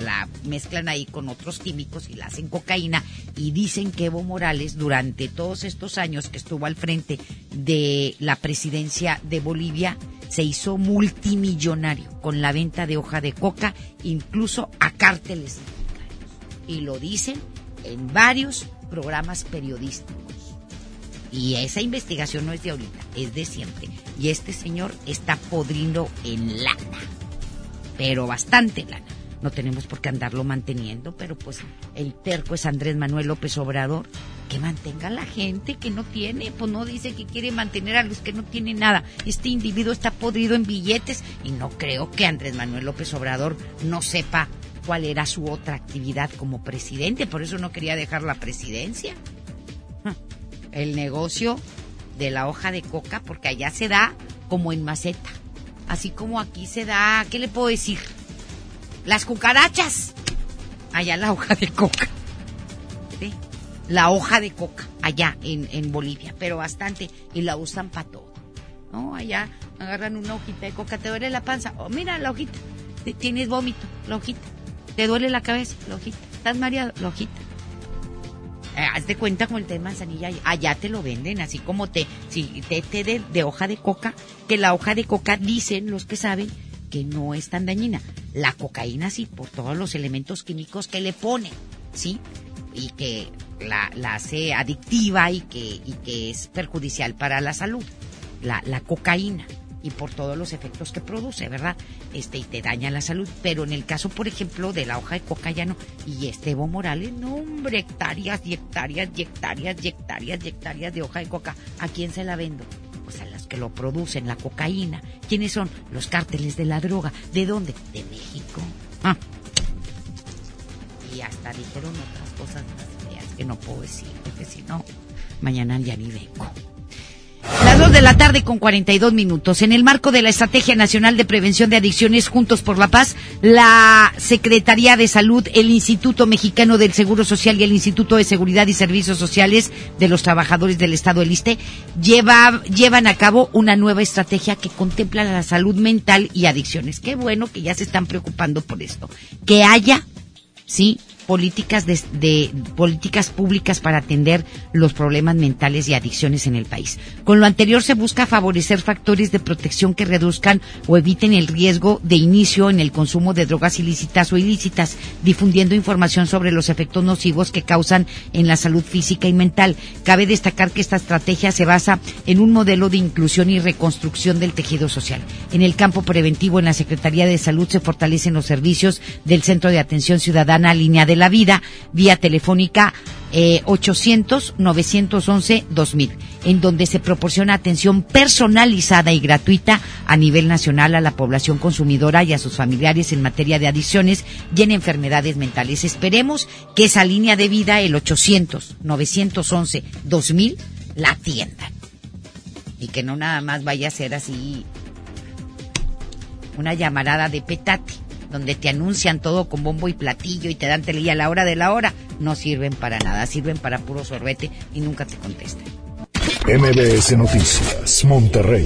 la mezclan ahí con otros químicos y la hacen cocaína y dicen que Evo Morales durante todos estos años que estuvo al frente de la presidencia de Bolivia se hizo multimillonario con la venta de hoja de coca, incluso a cárteles Y lo dicen en varios programas periodísticos. Y esa investigación no es de ahorita, es de siempre. Y este señor está podriendo en lana, pero bastante lana. No tenemos por qué andarlo manteniendo, pero pues el terco es Andrés Manuel López Obrador. Que mantenga a la gente que no tiene, pues no dice que quiere mantener a los que no tienen nada. Este individuo está podrido en billetes y no creo que Andrés Manuel López Obrador no sepa cuál era su otra actividad como presidente, por eso no quería dejar la presidencia. El negocio de la hoja de coca, porque allá se da como en maceta, así como aquí se da, ¿qué le puedo decir? Las cucarachas. Allá la hoja de coca. La hoja de coca, allá en, en Bolivia, pero bastante, y la usan para todo. ¿No? Allá agarran una hojita de coca, te duele la panza, oh, mira la hojita, tienes vómito, la hojita, te duele la cabeza, la hojita, estás mareado, la hojita. Eh, haz de cuenta con el té de manzanilla, allá te lo venden, así como té, sí, té, té de, de hoja de coca, que la hoja de coca dicen los que saben que no es tan dañina. La cocaína sí, por todos los elementos químicos que le ponen, ¿sí? Y que la, hace adictiva y que, y que es perjudicial para la salud. La, la cocaína y por todos los efectos que produce, ¿verdad? Este, y te daña la salud. Pero en el caso, por ejemplo, de la hoja de coca ya no. Y este Evo Morales, no, hombre, hectáreas y hectáreas y hectáreas y hectáreas y hectáreas de hoja de coca. ¿A quién se la vendo? Que lo producen, la cocaína. ¿Quiénes son? Los cárteles de la droga. ¿De dónde? De México. Ah. Y hasta dijeron otras cosas más feas que no puedo decir, porque si no, mañana ya ni vengo. La tarde con 42 minutos. En el marco de la Estrategia Nacional de Prevención de Adicciones Juntos por la Paz, la Secretaría de Salud, el Instituto Mexicano del Seguro Social y el Instituto de Seguridad y Servicios Sociales de los Trabajadores del Estado del ISTE lleva, llevan a cabo una nueva estrategia que contempla la salud mental y adicciones. Qué bueno que ya se están preocupando por esto. Que haya, sí, políticas de, políticas públicas para atender los problemas mentales y adicciones en el país. Con lo anterior se busca favorecer factores de protección que reduzcan o eviten el riesgo de inicio en el consumo de drogas ilícitas o ilícitas, difundiendo información sobre los efectos nocivos que causan en la salud física y mental. Cabe destacar que esta estrategia se basa en un modelo de inclusión y reconstrucción del tejido social. En el campo preventivo, en la Secretaría de Salud se fortalecen los servicios del Centro de Atención Ciudadana Línea de la vida vía telefónica 800-911-2000, eh, en donde se proporciona atención personalizada y gratuita a nivel nacional a la población consumidora y a sus familiares en materia de adicciones y en enfermedades mentales. Esperemos que esa línea de vida, el 800-911-2000, la atiendan. Y que no nada más vaya a ser así una llamarada de petate donde te anuncian todo con bombo y platillo y te dan tele a la hora de la hora, no sirven para nada, sirven para puro sorbete y nunca te contestan. MBS Noticias, Monterrey.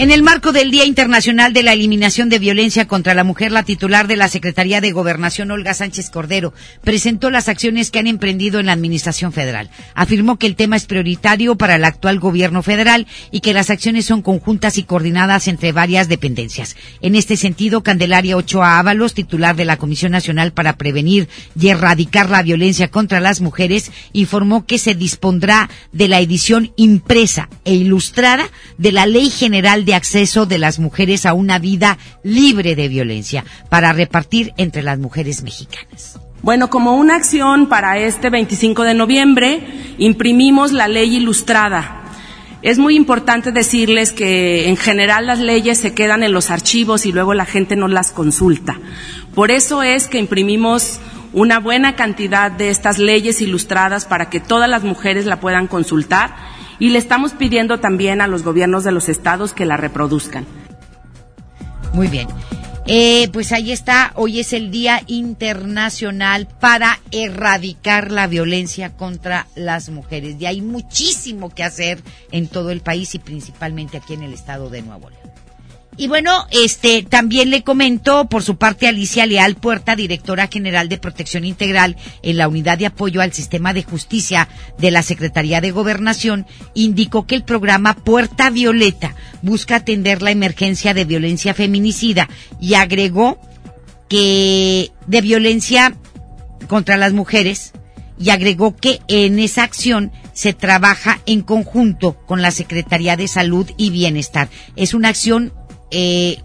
En el marco del Día Internacional de la Eliminación de Violencia contra la Mujer, la titular de la Secretaría de Gobernación, Olga Sánchez Cordero, presentó las acciones que han emprendido en la Administración Federal. Afirmó que el tema es prioritario para el actual gobierno federal y que las acciones son conjuntas y coordinadas entre varias dependencias. En este sentido, Candelaria Ochoa Ábalos, titular de la Comisión Nacional para Prevenir y Erradicar la Violencia contra las Mujeres, informó que se dispondrá de la edición impresa e ilustrada de la Ley General de acceso de las mujeres a una vida libre de violencia para repartir entre las mujeres mexicanas. Bueno, como una acción para este 25 de noviembre, imprimimos la ley ilustrada. Es muy importante decirles que en general las leyes se quedan en los archivos y luego la gente no las consulta. Por eso es que imprimimos una buena cantidad de estas leyes ilustradas para que todas las mujeres la puedan consultar y le estamos pidiendo también a los gobiernos de los estados que la reproduzcan. Muy bien. Eh, pues ahí está, hoy es el Día Internacional para erradicar la violencia contra las mujeres. Y hay muchísimo que hacer en todo el país y principalmente aquí en el estado de Nuevo León. Y bueno, este también le comentó por su parte Alicia Leal Puerta, directora general de Protección Integral en la Unidad de Apoyo al Sistema de Justicia de la Secretaría de Gobernación, indicó que el programa Puerta Violeta busca atender la emergencia de violencia feminicida y agregó que de violencia contra las mujeres y agregó que en esa acción se trabaja en conjunto con la Secretaría de Salud y Bienestar. Es una acción eh,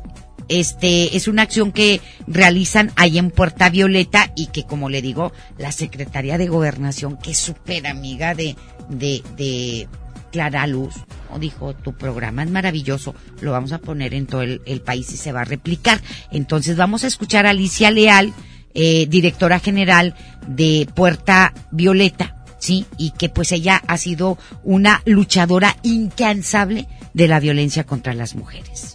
este es una acción que realizan ahí en Puerta Violeta y que como le digo la Secretaría de Gobernación que es súper amiga de de de Clara Luz dijo tu programa es maravilloso lo vamos a poner en todo el, país y se va a replicar entonces vamos a escuchar a Alicia Leal eh, directora general de Puerta Violeta sí y que pues ella ha sido una luchadora incansable de la violencia contra las mujeres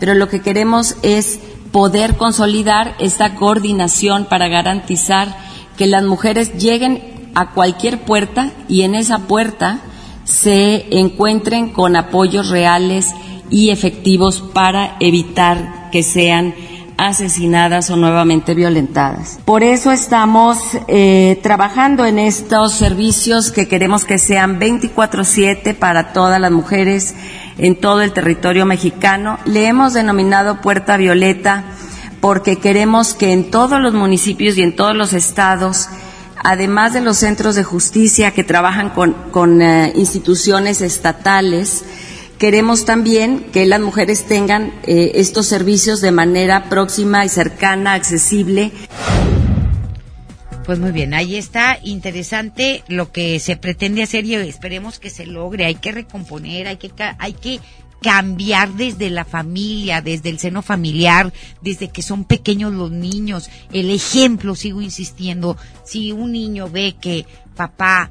pero lo que queremos es poder consolidar esta coordinación para garantizar que las mujeres lleguen a cualquier puerta y en esa puerta se encuentren con apoyos reales y efectivos para evitar que sean asesinadas o nuevamente violentadas. Por eso estamos eh, trabajando en estos servicios que queremos que sean 24/7 para todas las mujeres en todo el territorio mexicano. Le hemos denominado Puerta Violeta porque queremos que en todos los municipios y en todos los estados, además de los centros de justicia que trabajan con, eh, instituciones estatales, queremos también que las mujeres tengan eh, estos servicios de manera próxima y cercana, accesible. Pues muy bien, ahí está interesante lo que se pretende hacer y esperemos que se logre. Hay que recomponer, hay que hay que cambiar desde la familia, desde el seno familiar, desde que son pequeños los niños. El ejemplo, sigo insistiendo, si un niño ve que papá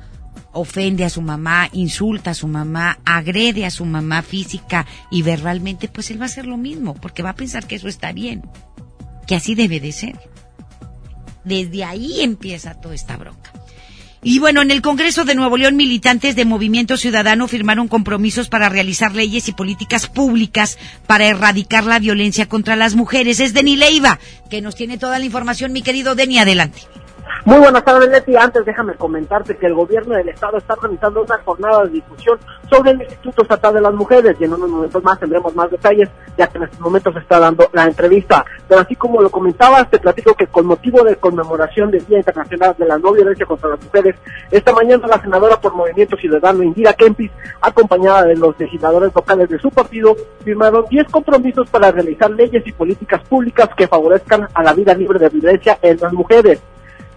ofende a su mamá, insulta a su mamá, agrede a su mamá física y verbalmente, pues él va a hacer lo mismo, porque va a pensar que eso está bien, que así debe de ser. Desde ahí empieza toda esta bronca. Y bueno, en el Congreso de Nuevo León, militantes de Movimiento Ciudadano firmaron compromisos para realizar leyes y políticas públicas para erradicar la violencia contra las mujeres. Es Deni Leiva, que nos tiene toda la información. Mi querido Deni, adelante. Muy buenas tardes, Leti. Antes déjame comentarte que el gobierno del estado está organizando una jornada de difusión sobre el Instituto Estatal de las Mujeres y en unos momentos más tendremos más detalles, ya que en estos momentos se está dando la entrevista. Pero así como lo comentabas, te platico que con motivo de conmemoración del Día Internacional de la No Violencia contra las Mujeres, esta mañana la senadora por Movimiento Ciudadano, Indira Kempis, acompañada de los legisladores locales de su partido, firmaron 10 compromisos para realizar leyes y políticas públicas que favorezcan a la vida libre de violencia en las mujeres.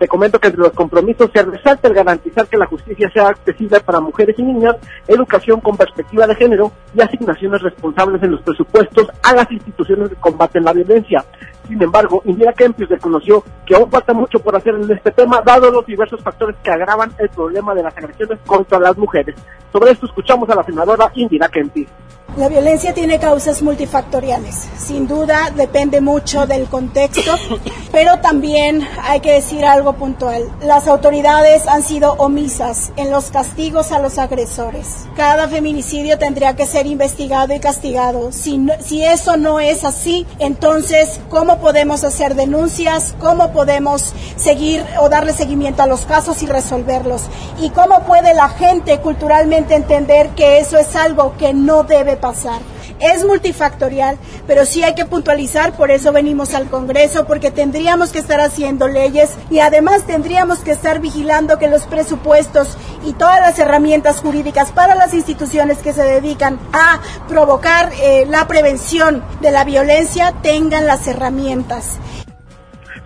Te comento que entre los compromisos se resalta el garantizar que la justicia sea accesible para mujeres y niñas, educación con perspectiva de género y asignaciones responsables en los presupuestos a las instituciones que combaten la violencia. Sin embargo, Indira Kempis reconoció que aún falta mucho por hacer en este tema, dado los diversos factores que agravan el problema de las agresiones contra las mujeres. Sobre esto escuchamos a la senadora Indira Kempis. La violencia tiene causas multifactoriales. Sin duda depende mucho del contexto, pero también hay que decir algo puntual. Las autoridades han sido omisas en los castigos a los agresores. Cada feminicidio tendría que ser investigado y castigado. Si, si eso no es así, entonces, ¿cómo podemos hacer denuncias? ¿Cómo podemos seguir o darle seguimiento a los casos y resolverlos? ¿Y cómo puede la gente culturalmente entender que eso es algo que no debe pasar. Es multifactorial, pero sí hay que puntualizar, por eso venimos al Congreso, porque tendríamos que estar haciendo leyes y además tendríamos que estar vigilando que los presupuestos y todas las herramientas jurídicas para las instituciones que se dedican a provocar eh, la prevención de la violencia tengan las herramientas.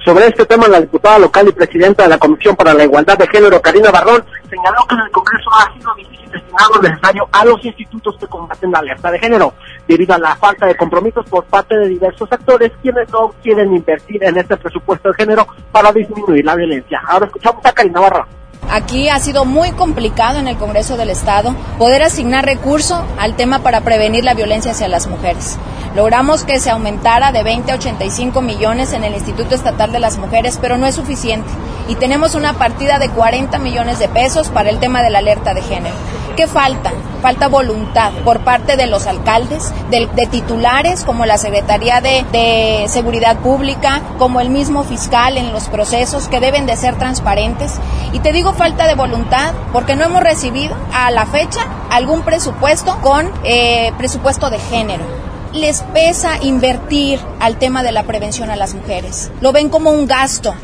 Sobre este tema, la diputada local y presidenta de la Comisión para la Igualdad de Género, Karina Barrón, señaló que en el Congreso ha sido difícil destinar lo necesario a los institutos que combaten la alerta de género, debido a la falta de compromisos por parte de diversos actores quienes no quieren invertir en este presupuesto de género para disminuir la violencia. Ahora escuchamos a Karina Barrón. Aquí ha sido muy complicado en el Congreso del Estado poder asignar recursos al tema para prevenir la violencia hacia las mujeres. Logramos que se aumentara de 20 a 85 millones en el Instituto Estatal de las Mujeres, pero no es suficiente. Y tenemos una partida de 40 millones de pesos para el tema de la alerta de género. ¿Qué falta? Falta voluntad por parte de los alcaldes, de, titulares como la Secretaría de, de Seguridad Pública, como el mismo fiscal en los procesos que deben de ser transparentes. Y te digo falta de voluntad porque no hemos recibido a la fecha algún presupuesto con eh, presupuesto de género les pesa invertir al tema de la prevención a las mujeres. Lo ven como un gasto,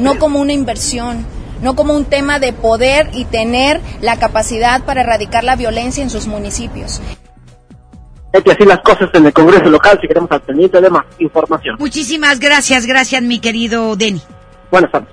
no como una inversión no como un tema de poder y tener la capacidad para erradicar la violencia en sus municipios. Hay que así las cosas en el Congreso local si queremos de más información. Muchísimas gracias, gracias mi querido Denny. Buenas tardes.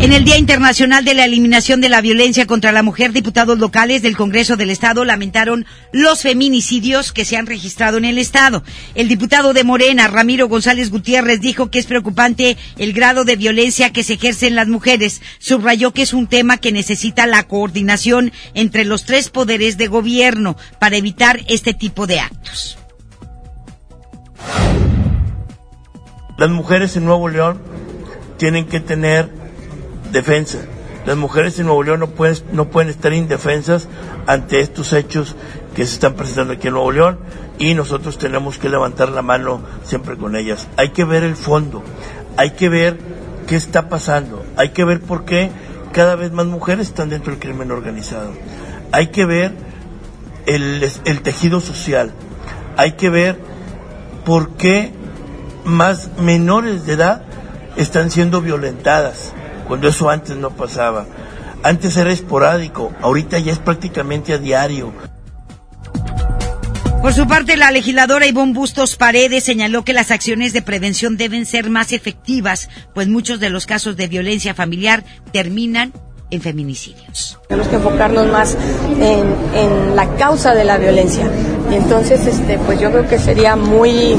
En el Día Internacional de la Eliminación de la Violencia contra la Mujer, diputados locales del Congreso del Estado lamentaron los feminicidios que se han registrado en el Estado. El diputado de Morena, Ramiro González Gutiérrez, dijo que es preocupante el grado de violencia que se ejerce en las mujeres. Subrayó que es un tema que necesita la coordinación entre los tres poderes de gobierno para evitar este tipo de actos. Las mujeres en Nuevo León tienen que tener defensa. Las mujeres en Nuevo León no pueden, no pueden estar indefensas ante estos hechos que se están presentando aquí en Nuevo León y nosotros tenemos que levantar la mano siempre con ellas. Hay que ver el fondo, hay que ver qué está pasando, hay que ver por qué cada vez más mujeres están dentro del crimen organizado, hay que ver el, el tejido social, hay que ver por qué más menores de edad están siendo violentadas, cuando eso antes no pasaba. Antes era esporádico, ahorita ya es prácticamente a diario. Por su parte, la legisladora Ivonne Bustos Paredes señaló que las acciones de prevención deben ser más efectivas, pues muchos de los casos de violencia familiar terminan en feminicidios. Tenemos que enfocarnos más en, en la causa de la violencia. Y entonces, este, pues yo creo que sería muy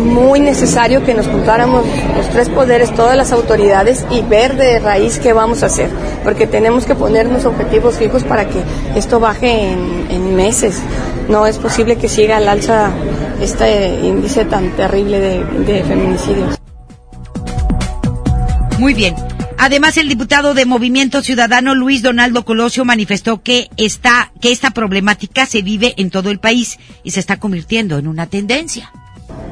muy necesario que nos juntáramos los tres poderes, todas las autoridades y ver de raíz qué vamos a hacer, porque tenemos que ponernos objetivos fijos para que esto baje en, meses. No es posible que siga al alza este índice tan terrible de, de feminicidios. Muy bien. Además, el diputado de Movimiento Ciudadano Luis Donaldo Colosio manifestó que esta, que esta problemática se vive en todo el país y se está convirtiendo en una tendencia.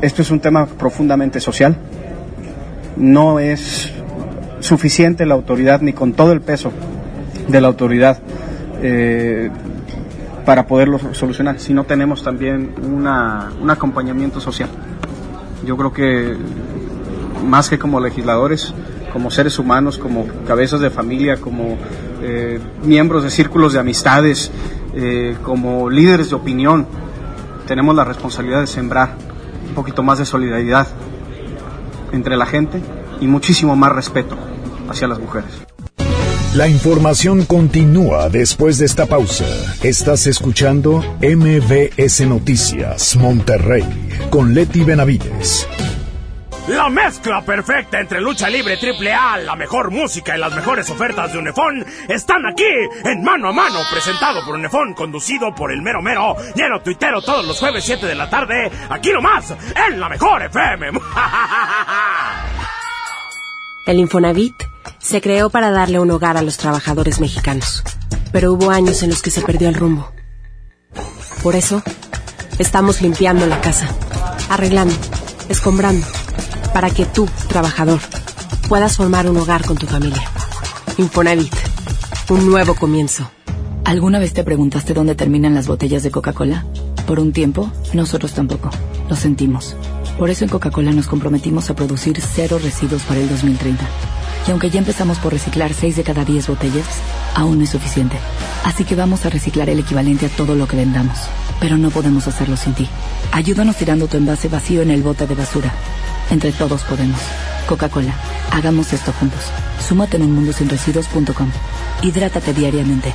Esto es un tema profundamente social. No es suficiente la autoridad ni con todo el peso de la autoridad eh, para poderlo solucionar, si no tenemos también una, un acompañamiento social. Yo creo que más que como legisladores, como seres humanos, como cabezas de familia, como eh, miembros de círculos de amistades, eh, como líderes de opinión, tenemos la responsabilidad de sembrar un poquito más de solidaridad entre la gente y muchísimo más respeto hacia las mujeres. La información continúa después de esta pausa. Estás escuchando MBS Noticias Monterrey con Leti Benavides. La mezcla perfecta entre lucha libre triple A, la mejor música y las mejores ofertas de Unefón están aquí en Mano a Mano, presentado por Unefón, conducido por el mero mero, lleno tuitero todos los jueves 7 de la tarde, aquí nomás, en la mejor FM. El Infonavit se creó para darle un hogar a los trabajadores mexicanos, pero hubo años en los que se perdió el rumbo. Por eso, estamos limpiando la casa, arreglando, escombrando para que tú, trabajador, puedas formar un hogar con tu familia. Infonavit, un nuevo comienzo. ¿Alguna vez te preguntaste dónde terminan las botellas de Coca-Cola? Por un tiempo, nosotros tampoco. Lo sentimos. Por eso en Coca-Cola nos comprometimos a producir cero residuos para el 2030. Y aunque ya empezamos por reciclar 6 de cada 10 botellas, aún no es suficiente. Así que vamos a reciclar el equivalente a todo lo que vendamos. Pero no podemos hacerlo sin ti. Ayúdanos tirando tu envase vacío en el bote de basura. Entre todos podemos. Coca-Cola, hagamos esto juntos. Súmate en unmundosinresiduos.com. Hidrátate diariamente.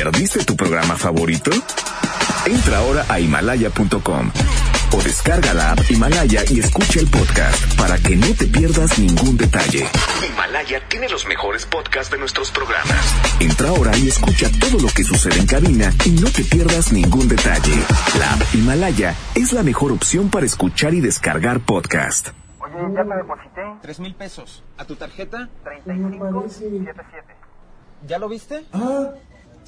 ¿Te perdiste tu programa favorito? Entra ahora a himalaya.com o descarga la app Himalaya y escucha el podcast para que no te pierdas ningún detalle. Himalaya tiene los mejores podcasts de nuestros programas. Entra ahora y escucha todo lo que sucede en cabina y no te pierdas ningún detalle. La app Himalaya es la mejor opción para escuchar y descargar podcast. Oye, ya te deposité. Tres mil pesos. ¿A tu tarjeta? 3577. ¿Ya lo viste? Ah,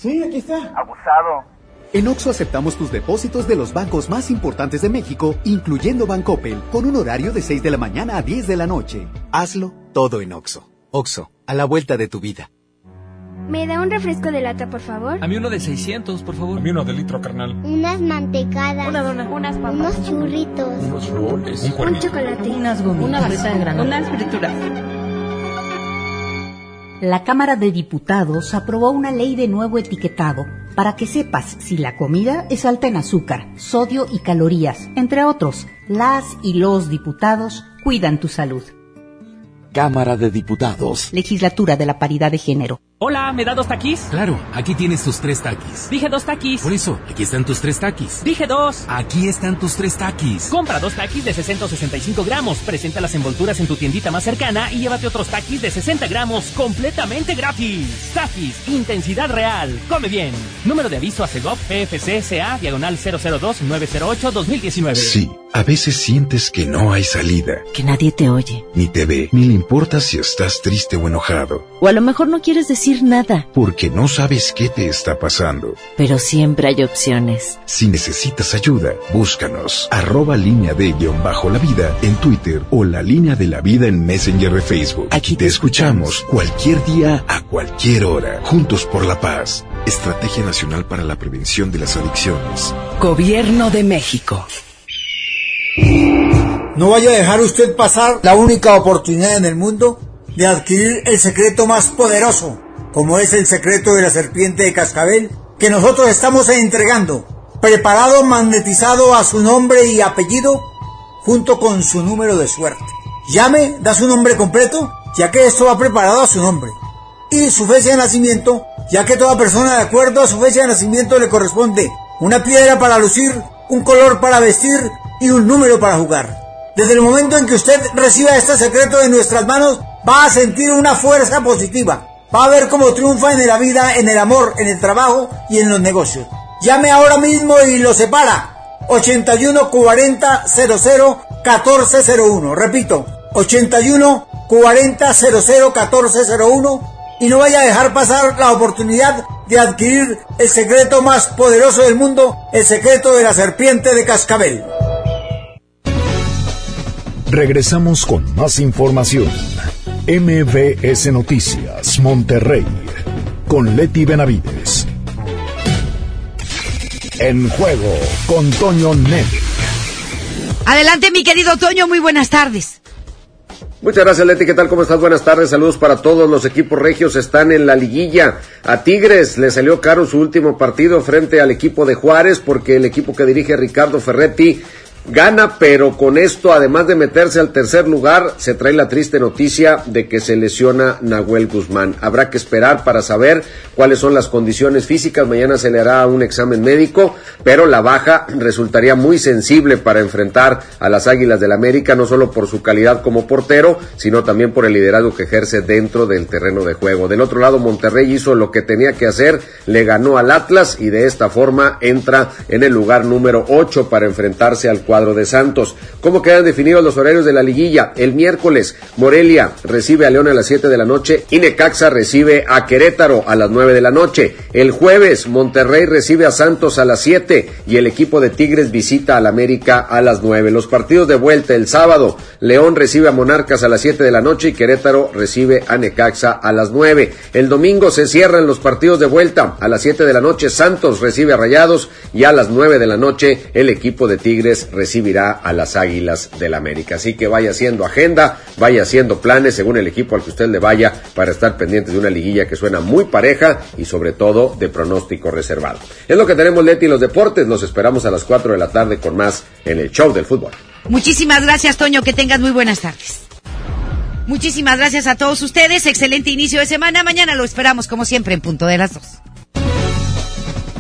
sí, aquí está. Abusado. En Oxo aceptamos tus depósitos de los bancos más importantes de México, incluyendo Bancoppel, con un horario de 6 de la mañana a 10 de la noche. Hazlo todo en Oxo. Oxo, a la vuelta de tu vida. ¿Me da un refresco de lata, por favor? A mí uno de 600, por favor. A mí uno de litro, carnal. Unas mantecadas. Una dona. Unas papas. Unos churritos. Unos roles. Un, un chocolate. Unas gomitas. Una barrita de granola. Unas frituras. La Cámara de Diputados aprobó una ley de nuevo etiquetado para que sepas si la comida es alta en azúcar, sodio y calorías. Entre otros, las y los diputados cuidan tu salud. Cámara de Diputados. Legislatura de la Paridad de Género. Hola, ¿me da dos taquis? Claro, aquí tienes tus tres taquis. Dije dos taquis. Por eso, aquí están tus tres taquis. Dije dos. Aquí están tus tres taquis. Compra dos taquis de 665 gramos, presenta las envolturas en tu tiendita más cercana y llévate otros taquis de 60 gramos completamente gratis. Taquis, intensidad real. Come bien. Número de aviso a CEGOP PFCSA, diagonal 002-908-2019. Sí, a veces sientes que no hay salida. Que nadie te oye. Ni te ve, ni le importa si estás triste o enojado. O a lo mejor no quieres decir nada. Porque no sabes qué te está pasando. Pero siempre hay opciones. Si necesitas ayuda, búscanos. Arroba línea de guion bajo la vida en Twitter o la línea de la vida en Messenger de Facebook. Aquí te escuchamos cualquier día a cualquier hora. Juntos por la paz. Estrategia Nacional para la Prevención de las Adicciones. Gobierno de México. No vaya a dejar usted pasar la única oportunidad en el mundo de adquirir el secreto más poderoso, como es el secreto de la serpiente de cascabel, que nosotros estamos entregando, preparado, magnetizado a su nombre y apellido, junto con su número de suerte. Llame, da su nombre completo, ya que esto va preparado a su nombre, y su fecha de nacimiento, ya que toda persona de acuerdo a su fecha de nacimiento le corresponde una piedra para lucir, un color para vestir y un número para jugar. Desde el momento en que usted reciba este secreto de nuestras manos, va a sentir una fuerza positiva. Va a ver cómo triunfa en la vida, en el amor, en el trabajo y en los negocios. Llame ahora mismo y lo separa. 81 40 00 1401. Repito, 81 40 00 1401. Y no vaya a dejar pasar la oportunidad de adquirir el secreto más poderoso del mundo, el secreto de la serpiente de cascabel. Regresamos con más información. MBS Noticias, Monterrey, con Leti Benavides. En juego con Toño Net. Adelante, mi querido Toño, muy buenas tardes. Muchas gracias, Leti. ¿Qué tal? ¿Cómo estás? Buenas tardes. Saludos para todos. Los equipos regios están en la liguilla. A Tigres le salió caro su último partido frente al equipo de Juárez porque el equipo que dirige Ricardo Ferretti Gana, pero con esto, además de meterse al tercer lugar, se trae la triste noticia de que se lesiona Nahuel Guzmán. Habrá que esperar para saber cuáles son las condiciones físicas. Mañana se le hará un examen médico, pero la baja resultaría muy sensible para enfrentar a las Águilas del América, no solo por su calidad como portero, sino también por el liderazgo que ejerce dentro del terreno de juego. Del otro lado, Monterrey hizo lo que tenía que hacer, le ganó al Atlas y de esta forma entra en el lugar número 8 para enfrentarse al cuadro de Santos. ¿Cómo quedan definidos los horarios de la liguilla? El miércoles, Morelia recibe a León a las 7 de la noche y Necaxa recibe a Querétaro a las 9 de la noche. El jueves, Monterrey recibe a Santos a las 7 y el equipo de Tigres visita al América a las 9. Los partidos de vuelta el sábado, León recibe a Monarcas a las 7 de la noche y Querétaro recibe a Necaxa a las 9. El domingo se cierran los partidos de vuelta. A las 7 de la noche Santos recibe a Rayados y a las 9 de la noche el equipo de Tigres recibirá a las Águilas del América. Así que vaya haciendo agenda, vaya haciendo planes según el equipo al que usted le vaya para estar pendiente de una liguilla que suena muy pareja y sobre todo de pronóstico reservado. Es lo que tenemos Leti y los deportes. Los esperamos a las 4 de la tarde con más en el show del fútbol. Muchísimas gracias, Toño. Que tengas muy buenas tardes. Muchísimas gracias a todos ustedes. Excelente inicio de semana. Mañana lo esperamos, como siempre, en punto de las dos.